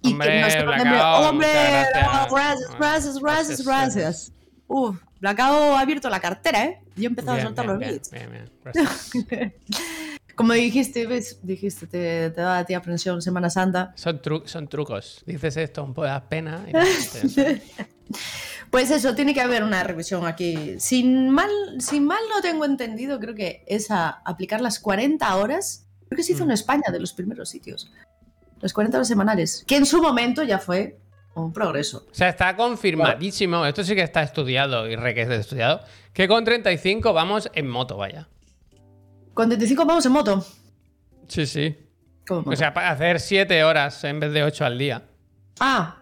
Y Hombre, que nos Blackout, hombre, gracias. gracias, gracias, gracias, Gracias. Uf, Blackout ha abierto la cartera, ¿eh? Yo he empezado Bien, a soltar bien, los bien, bits. bien, bien. <laughs> Como dijiste, ¿ves? Dijiste, te, te da a ti aprensión Semana Santa. Son, tru- son trucos. Dices esto, un poco da pena. y no <laughs> Pues eso, tiene que haber una revisión aquí. Sin mal, sin mal no tengo entendido, creo que es a aplicar las 40 horas. Creo que se hizo en Mm. España, de los primeros sitios. Las 40 horas semanales. Que en su momento ya fue un progreso. O sea, está confirmadísimo, esto sí que está estudiado y re que es estudiado, que con 35 vamos en moto, vaya. Con 35 vamos en moto. Sí, sí. ¿Cómo en O sea, para hacer 7 horas en vez de 8 al día. ah.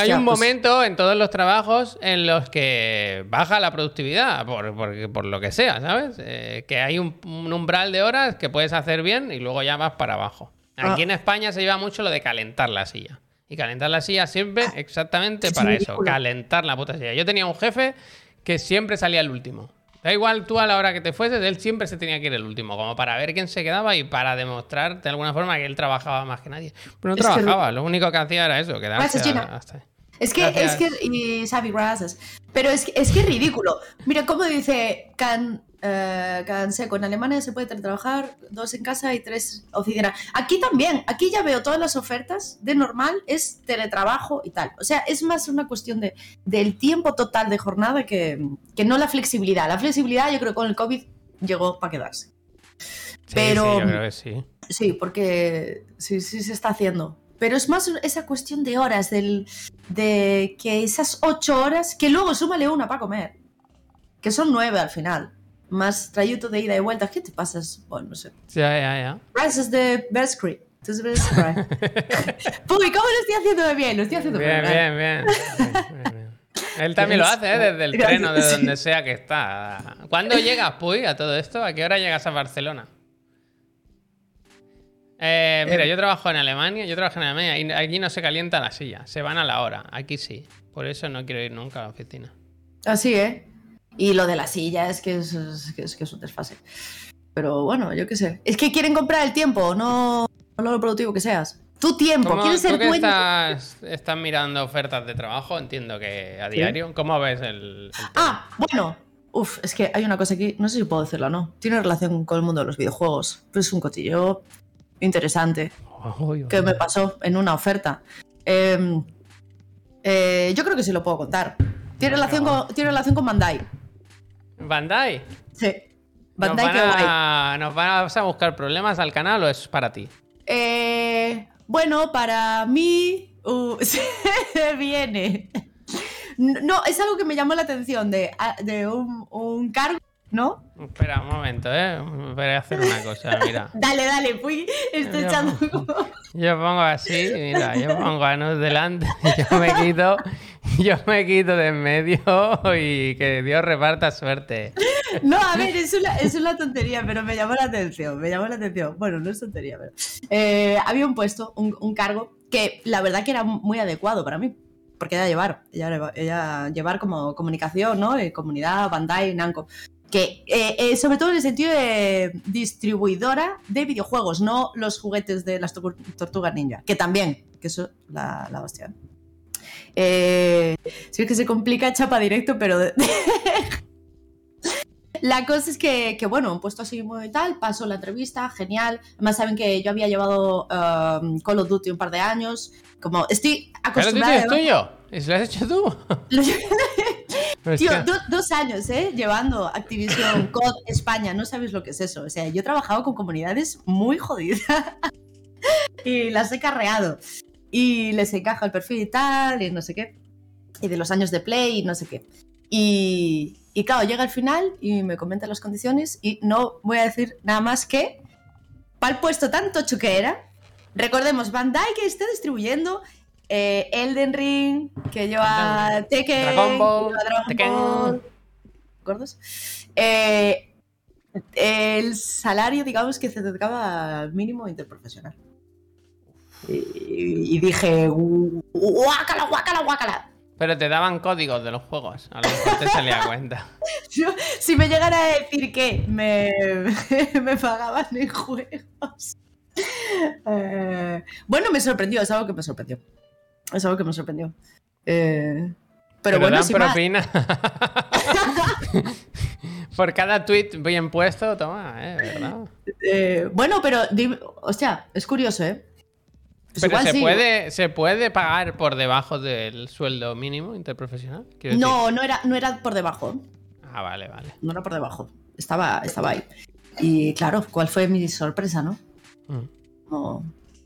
Hay un pues- momento en todos los trabajos en los que baja la productividad, por, por- por lo que sea, ¿sabes? Eh, que hay un, un umbral de horas que puedes hacer bien y luego ya vas para abajo. Aquí Ah. en España se lleva mucho lo de calentar la silla. Y calentar la silla sirve exactamente es para eso, calentar la puta silla. Yo tenía un jefe que siempre salía el último. Da igual tú a la hora que te fueses, él siempre se tenía que ir el último, como para ver quién se quedaba y para demostrar de alguna forma que él trabajaba más que nadie. Pero no Es que- trabajaba, lo único que hacía era eso, quedarse a- hasta ahí. Es que, Gracias. es que, y Xavi, gracias. Pero es que, es que es ridículo. Mira, como dice Can, eh, en Alemania se puede teletrabajar, dos en casa y tres oficina. Aquí también, aquí ya veo todas las ofertas de normal, es teletrabajo y tal. O sea, es más una cuestión de, del tiempo total de jornada que, que no la flexibilidad. La flexibilidad yo creo que con el COVID llegó para quedarse. Sí, Pero- sí, yo creo que sí. Sí, porque sí, sí se está haciendo. Pero es más esa cuestión de horas, del, de que esas ocho horas, que luego súmale una para comer, que son nueve al final, más trayecto de ida y vuelta. ¿Qué te pasas? Bueno, no sé. Ya, ya, ya. Gracias de Berscree. Entonces, Berscree. Puy, <laughs> ¿cómo lo estoy haciendo de bien? Lo estoy haciendo Bien, bien, bien. Bien. Él también lo hace, ¿eh? desde el tren o de donde sea que está. ¿Cuándo llegas, Puy, a todo esto? ¿A qué hora llegas a Barcelona? Eh, mira, yo trabajo en Alemania, yo trabajo en Alemania y aquí no se calienta la silla, se van a la hora, aquí sí. Por eso no quiero ir nunca a la oficina. Así, ¿eh? Y lo de la silla es que es, es que es, que es un desfase. Pero bueno, yo qué sé. Es que quieren comprar el tiempo, no, no lo productivo que seas. Tu tiempo, ¿Cómo, quieres tú ser que dueño. estás, estás mirando ofertas de trabajo, entiendo que a diario, ¿cómo ves el? Ah, bueno. Uf, es que hay una cosa aquí, no sé si puedo decirla o no. Tiene relación con el mundo de los videojuegos. Pero es un cotillo interesante uy, que me pasó en una oferta. Eh, eh, yo creo que sí lo puedo contar. Tiene relación, con, tiene relación con Bandai. Bandai. Sí. ¿Nos Bandai, van, guay. a, ¿Nos vas a buscar problemas al canal o es para ti? Eh, bueno, para mí uh, <laughs> se viene. No, es algo que me llamó la atención de, de un, un cargo, ¿no? Espera un momento, ¿eh? Voy a hacer una cosa, mira. <laughs> Dale, dale, fui, estoy Ya, echando. Yo pongo así, mira, yo pongo a Nus delante, <laughs> yo me quito, <laughs> yo me quito de en medio <laughs> y que Dios reparta suerte. <laughs> No, a ver, es una, es una tontería, pero me llamó la atención, me llamó la atención. Bueno, no es tontería, pero... eh, había un puesto, un, cargo, que la verdad que era muy adecuado para mí, porque era llevar, llevar como comunicación, ¿no? Eh, comunidad, Bandai, Namco. Que, eh, sobre todo en el sentido de distribuidora de videojuegos, no los juguetes de las tor- tortugas ninja, que también, que eso, la, la. Eh, sí es que se complica chapa directo, pero <laughs> la cosa es que, que, bueno, un puesto así muy tal, pasó la entrevista, genial. Además, saben que yo había llevado um, Call of Duty un par de años. Como estoy ¿Pero tú acostumbrada. es tuyo? ¿Y si lo has hecho tú? <laughs> <laughs> Tío, do- dos años, ¿eh? Llevando Activision COD España, no sabes lo que es eso. O sea, yo he trabajado con comunidades muy jodidas y las he carreado. Y les encaja el perfil y tal, y no sé qué. Y de los años de play y no sé qué. Y, y claro, llega al final y me comenta las condiciones y no voy a decir nada más que para el puesto tan tocho que era. Recordemos, Bandai que está distribuyendo eh, Elden Ring, que lleva Tekken, Dragon Ball, Dragon Tekken. Ball. ¿Gordos? Eh, el salario, digamos, que se dedicaba al mínimo interprofesional. Y, y dije, guácala, guácala, guácala. Pero te daban códigos de los juegos, a lo mejor te salía <laughs> cuenta. Yo, si me llegara a decir que me, <laughs> me pagaban en juegos. Eh, bueno, me sorprendió, es algo que me sorprendió. Es algo que me sorprendió. Eh, pero, bueno, dan más. propina. <laughs> Por cada tweet bien puesto, toma, ¿eh? ¿Verdad? Eh, bueno, pero, di- hostia, es curioso, ¿eh? Pues Pero igual ¿se, sí. puede, ¿se puede pagar por debajo del sueldo mínimo interprofesional? Quiero decir- No, no era, no era por debajo. Ah, vale, vale. No era por debajo. Estaba, estaba ahí. Y claro, ¿cuál fue mi sorpresa, no? Mm. No.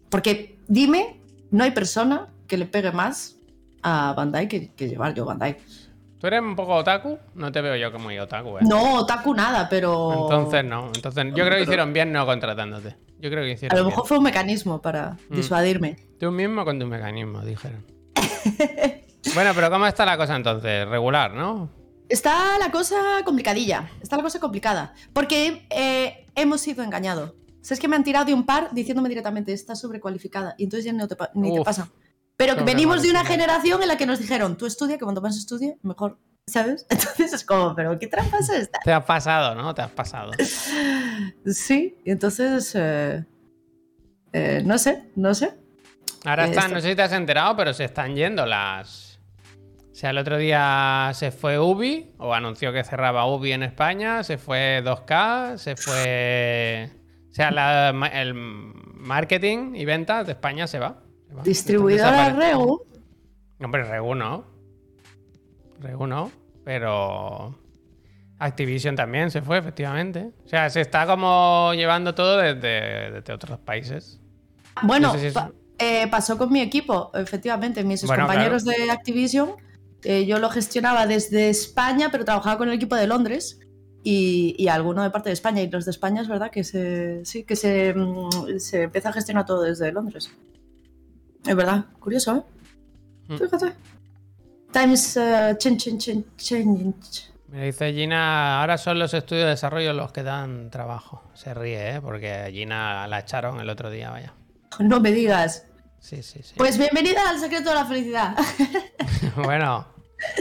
Porque dime, no hay persona que le pegue más a Bandai que, que llevar yo Bandai. ¿Tú eres un poco otaku? No te veo yo como muy otaku, ¿eh? No, Otaku nada, pero. Entonces no. Entonces, yo creo que hicieron bien no contratándote. Yo creo que A hicieron lo bien. mejor fue un mecanismo para Mm. disuadirme. Tú mismo con tu mecanismo, dijeron. <laughs> bueno, pero ¿cómo está la cosa entonces? Regular, ¿no? Está la cosa complicadilla. Está la cosa complicada. Porque eh, hemos sido engañados. O sea, es que me han tirado de un par diciéndome directamente, está sobrecualificada. Y entonces ya no te ni te pasa. Pero que venimos de una generación en la que nos dijeron, tú estudia, que cuanto más estudie, mejor. ¿Sabes? <laughs> Entonces es como, pero ¿qué trampa es esta? Te has pasado, ¿no? Te has pasado. Sí, entonces. eh, eh, no sé, no sé. Ahora Eh, están, no sé si te has enterado, pero se están yendo las. O sea, el otro día se fue Ubi, o anunció que cerraba Ubi en España, se fue 2K, se fue. O sea, la- el marketing y ventas de España se va. se va. Distribuidora. Regu. Hombre, Regu no. Regu no, pero. Activision también se fue, efectivamente. O sea, se está como llevando todo desde, desde otros países. Bueno, No sé si es- pa- eh, pasó con mi equipo, efectivamente. Mis Bueno, compañeros de Activision, eh, yo lo gestionaba desde España, pero trabajaba con el equipo de Londres y, y alguno de parte de España. Y los de España es verdad que se, sí, que se, mm, se empieza a gestionar todo desde Londres. Es verdad, curioso, ¿eh? Mm. Fíjate. Times uh, change, change, change. Me dice Gina, ahora son los estudios de desarrollo los que dan trabajo. Se ríe, ¿eh? Porque Gina la echaron el otro día, vaya. No me digas. Sí, sí, sí. Pues bienvenida al secreto de la felicidad. <laughs> bueno,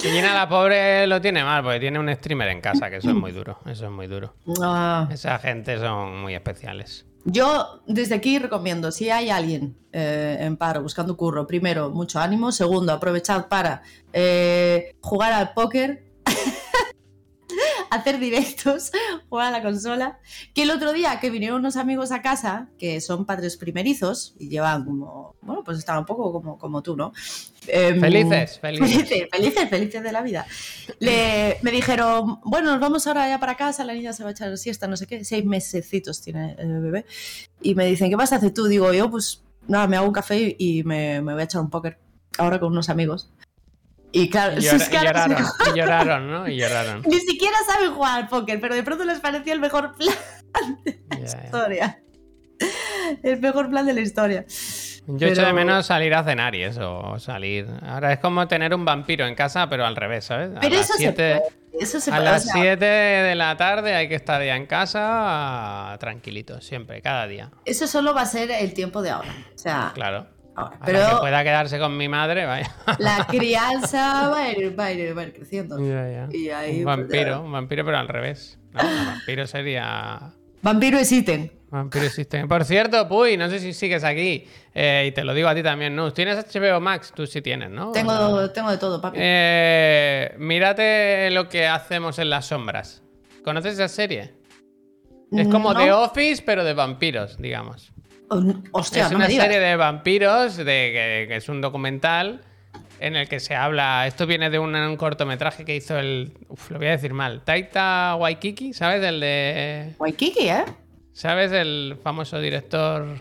Gina la pobre lo tiene mal, porque tiene un streamer en casa, que eso es muy duro. Eso es muy duro. Ah. Esa gente son muy especiales. Yo desde aquí recomiendo, si hay alguien eh, en paro buscando curro, primero, mucho ánimo. Segundo, aprovechad para eh, jugar al póker, hacer directos, <laughs> jugar a la consola. Que el otro día que vinieron unos amigos a casa, que son padres primerizos, y llevan como, bueno, pues estaban un poco como, como tú, ¿no? Em, Felices, <laughs> felices. Felices, felices, felices de la vida. Le- me dijeron, bueno, nos vamos ahora ya para casa, la niña se va a echar siesta, no sé qué, seis mesecitos tiene el bebé. Y me dicen, ¿qué vas a hacer tú? Digo, yo pues nada, me hago un café y me, me voy a echar un póker ahora con unos amigos. Y claro, Y, llora- caras lloraron, y lloraron, ¿no? Y lloraron. ni siquiera saben jugar al póker, pero de pronto les pareció el mejor plan de la historia. El mejor plan de la historia. Yo echo de Pero- menos salir a cenar y eso, salir. Ahora es como tener un vampiro en casa, pero al revés, ¿sabes? A Pero las eso se siete- puede, eso se A puede, o las sea, 7 de la tarde hay que estar ya en casa tranquilito, siempre, cada día. Eso solo va a ser el tiempo de ahora. O sea, Claro. Ahora. Hasta que Pero pueda quedarse con mi madre, vaya. la <laughs> crianza va a ir, va a ir, va a ir creciendo. Ya, ya. Y ahí, un pues, vampiro, un vampiro, pero al revés. No, un vampiro sería. Vampiro es ítem. Vampiro System. Por cierto, Puy, no sé si sigues aquí. eh, y te lo digo a ti también, ¿no? ¿Tienes HBO Max? Tú sí tienes, ¿no? Tengo, tengo de todo, papi. Eh, mírate lo que hacemos en las sombras. ¿Conoces esa serie? Es como No. The Office, pero de vampiros, digamos. Hostia, es no una me digas. serie de vampiros, de, que, que es un documental en el que se habla. Esto viene de un, un cortometraje que hizo el. Uf, lo voy a decir mal. Taita Waikiki, ¿sabes? El de. Waikiki, ¿eh? ¿Sabes? El famoso director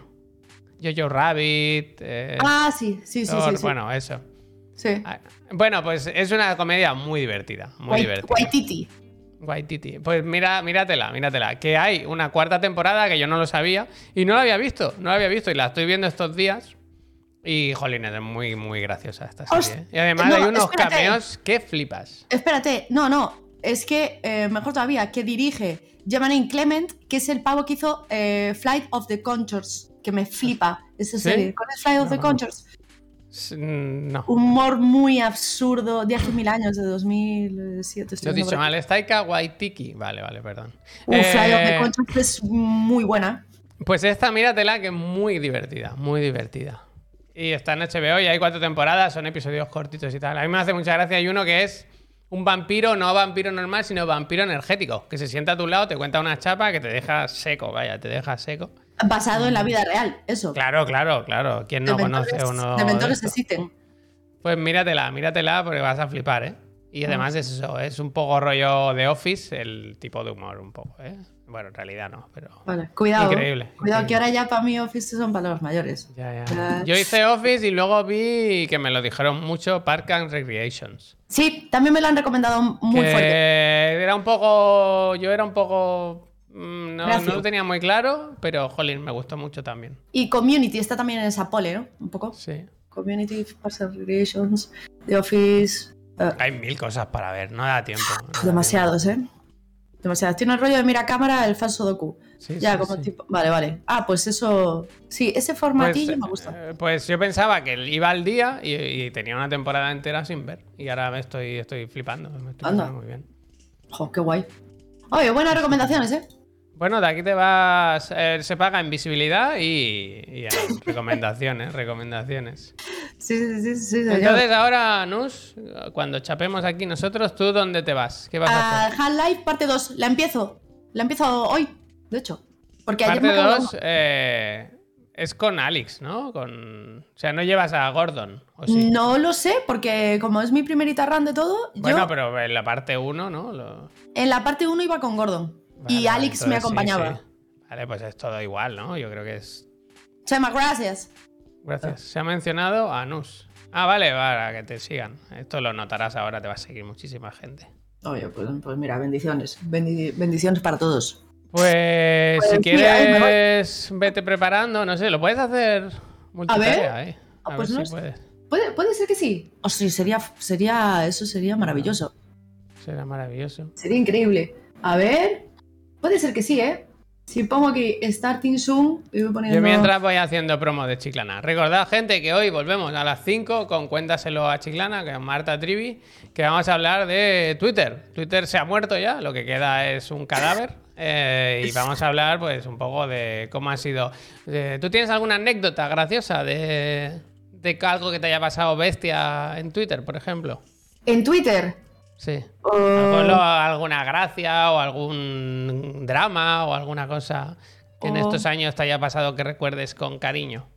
Jojo Rabbit. eh, Ah, sí, sí, sí, sí. sí. Bueno, eso. sí. Ah, Bueno, pues es una comedia muy divertida. Muy Wai- divertida. Waititi. Waititi. Pues mira, míratela, míratela. Que hay una cuarta temporada que yo no lo sabía y no la había visto, no la había visto y la estoy viendo estos días. Y, jolín, es muy, muy graciosa esta serie. ¿eh? Y además no, hay unos espérate. cameos que flipas. Espérate, no, no. Es que, eh, mejor todavía, que dirige Jemaine Clement, que es el pavo que hizo eh, Flight of the Conchors, que me flipa esa ¿Sí? serie. ¿Cuál es Flight of the No. Conchors? Mm, No. Humor muy absurdo, de hace mil años, de 2007. estoy Lo he dicho mal. Es Taika Waititi. Vale, vale, perdón. The Eh, Conchors es muy buena. Pues esta, míratela, que es muy divertida, muy divertida. Y está en HBO y hay cuatro temporadas, son episodios cortitos y tal. A mí me hace mucha gracia. Hay uno que es un vampiro, no vampiro normal, sino vampiro energético, que se sienta a tu lado, te cuenta una chapa que te deja seco, vaya, te deja seco. Basado en la vida real, eso. Claro, claro, claro. ¿Quién no de conoce uno? de mentores esto? existen. Pues míratela, míratela porque vas a flipar, ¿eh? Y además es eso, es un poco rollo de Office, el tipo de humor un poco, ¿eh? Bueno, en realidad no, pero... Vale, cuidado. Increíble, Cuidado, increíble. que ahora ya para mí Office son palabras mayores. Ya, ya. Ya. Yo hice Office y luego vi que me lo dijeron mucho Park and Recreations. Sí, también me lo han recomendado muy que fuerte. era un poco... Yo era un poco... mm, No, no lo tenía muy claro, pero, jolín, me gustó mucho también. Y Community está también en esa pole, ¿no? Un poco. Sí. Community, Parks and Recreations, The Office. eh, Hay mil cosas para ver, no da tiempo. no da tiempo. demasiados, ¿eh? Demasiados. Tiene el rollo de mira cámara, el falso docu. Sí, ya, sí, como sí. tipo. Vale, vale. Ah, pues eso. Sí, ese formatillo Pues, me gusta. eh, pues yo pensaba que iba al día y, y tenía una temporada entera sin ver. Y ahora me estoy, estoy flipando. Me estoy Anda. muy bien. Jo, qué guay. Oye, buenas recomendaciones, ¿eh? Bueno, de aquí te vas. eh, se paga en visibilidad y, y en <laughs> recomendaciones. recomendaciones. Sí, sí, sí, sí, señor. Entonces, ahora, Nus, cuando chapemos aquí nosotros, ¿tú dónde te vas? ¿Qué vas a Ah, hacer? Half-Life parte 2. La empiezo. La empiezo hoy, de hecho. Porque ayer Parte me acabo- 2 es con Alex, ¿no? Con... O sea, no llevas a Gordon, ¿o sí? No lo sé, porque como es mi primerita run de todo, Bueno, yo pero en la parte 1, ¿no? Lo- en la parte 1 iba con Gordon. Vale, y vale, Alex me entonces acompañaba. sí. Vale, pues es todo igual, ¿no? Yo creo que es. Chema, gracias. Gracias. Se ha mencionado a Nus. Ah, vale, para que te sigan. Esto lo notarás ahora, te va a seguir muchísima gente. Oye, pues, pues mira, bendiciones. Bendi- bendiciones para todos. Pues, si Pues mira, me voy. quieres, vete preparando, no sé, lo puedes hacer multitarea, ¿eh? Ah, A pues ver no si sé. puedes. Puede, puede ser que sí. O sí, sería, sería, eso sería maravilloso. Será maravilloso. Sería increíble. A ver. Puede ser que sí, ¿eh? Si pongo aquí Starting Soon y voy poniendo. Yo mientras voy haciendo promo de Chiclana. Recordad, gente, que hoy volvemos a las 5 con Cuéntaselo a Chiclana, con Marta Trivi, que vamos a hablar de Twitter. Twitter se ha muerto ya, lo que queda es un cadáver. <laughs> eh, y vamos a hablar, pues, un poco de cómo ha sido. eh, ¿Tú tienes alguna anécdota graciosa de, de algo que te haya pasado bestia en Twitter, por ejemplo? En Twitter. Sí. Ponlo alguna gracia o algún drama o alguna cosa que en estos años te haya pasado que recuerdes con cariño.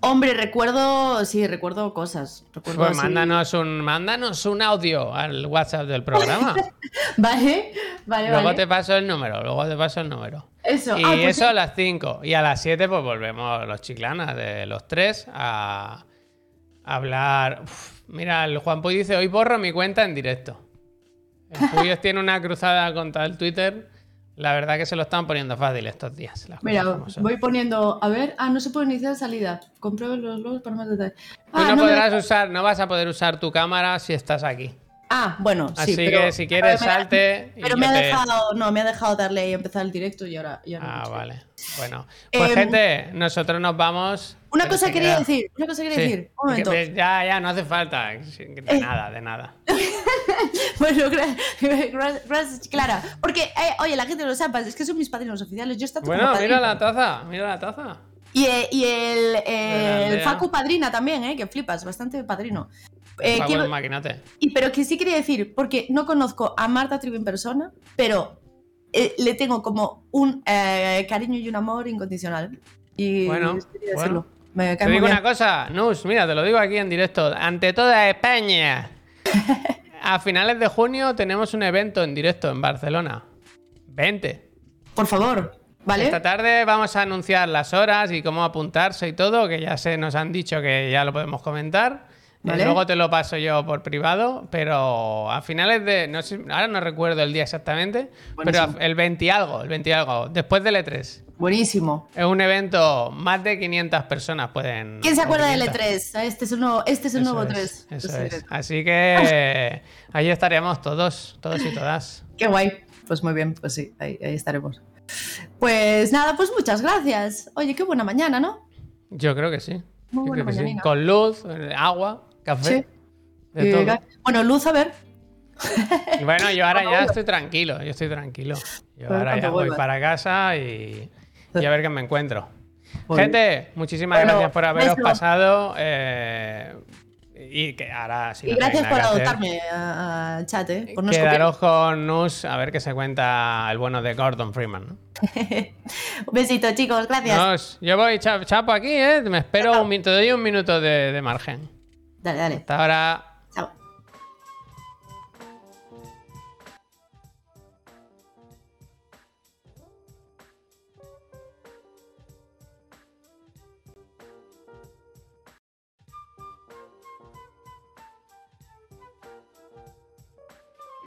Hombre, recuerdo. Sí, recuerdo cosas. Recuerdo Pues así- mándanos un, mándanos un audio al WhatsApp del programa. <laughs> Vale, vale, luego vale. te paso el número, luego te paso el número. Eso. Y Ah, pues eso sí. a las 5. Y a las 7 pues volvemos los chiclanas de los tres a hablar. Uf, mira, el Juan Puy dice, hoy borro mi cuenta en directo. El <laughs> Puyos tiene una cruzada contra el Twitter. La verdad que se lo están poniendo fácil estos días. Mira, voy poniendo. A ver. Ah, no se puede iniciar salida. Compruebe los logos para más detalles. Tú Ah, no, no podrás usar, no vas a poder usar tu cámara si estás aquí. Ah, bueno, sí. Así pero- que si quieres, pero salte. Pero me ha te- dejado. No, me ha dejado darle y empezar el directo y ahora. y ahora Ah, no vale. Bueno, pues Em, gente, nosotros nos vamos. Una cosa quería decir. Una cosa quería Sí. decir. Un momento. Que- Ya, ya, no hace falta. De Eh. nada, de nada. <laughs> Bueno, gra- gra- gracias, Clara. Porque, eh, oye, la gente lo sepa, es que son mis padrinos oficiales. Yo estoy Bueno, mira la taza, mira la taza. Y, eh, y el, el. Facu padrina también, ¿eh? Que flipas, bastante padrino. Eh, quiero- y, pero que sí quería decir, porque no conozco a Marta Trivi en persona, pero eh, le tengo como un eh, cariño y un amor incondicional. Y Bueno, bueno. decirlo. Me Te digo bien. una cosa, Nus, mira, te lo digo aquí en directo. Ante toda España. <laughs> A finales de junio tenemos un evento en directo en Barcelona. 20. Por favor, ¿vale? Esta tarde vamos a anunciar las horas y cómo apuntarse y todo, que ya se nos han dicho que ya lo podemos comentar. Vale. luego te lo paso yo por privado, pero a finales de. No sé, ahora no recuerdo el día exactamente, Buenísimo. pero el 20 y algo, el 20 y algo, después del E3. Buenísimo. Es un evento, más de 500 personas pueden. ¿Quién se acuerda del 500. E3? Este es un nuevo, este es el Eso nuevo es, 3. Eso es. Así que <laughs> ahí estaremos todos, todos y todas. <laughs> Qué guay. Pues muy bien, pues sí, ahí, ahí estaremos. Pues nada, pues muchas gracias. Oye, qué buena mañana, ¿no? Yo creo que sí. Muy buena que sí. Con luz, eh, agua, café. Sí. De Eh, todo. bueno, Luz, a ver. Y bueno, yo ahora <laughs> ya estoy tranquilo, yo estoy tranquilo. Yo ahora ya voy vuelvas. para casa y, y a ver qué me encuentro. Muy Gente, muchísimas Bueno, gracias por haberos beso. pasado. eh, Y que ahora sí. Y no gracias por adoptarme al chat, ¿eh? Por no Quedaros con Nus a ver qué se cuenta el bueno de Gordon Freeman. ¿no? <laughs> Un besito, chicos. Gracias. Nos, yo voy cha- chapo aquí, ¿eh? Me espero un minuto, te doy un minuto de, de margen. Dale, dale. Hasta ahora.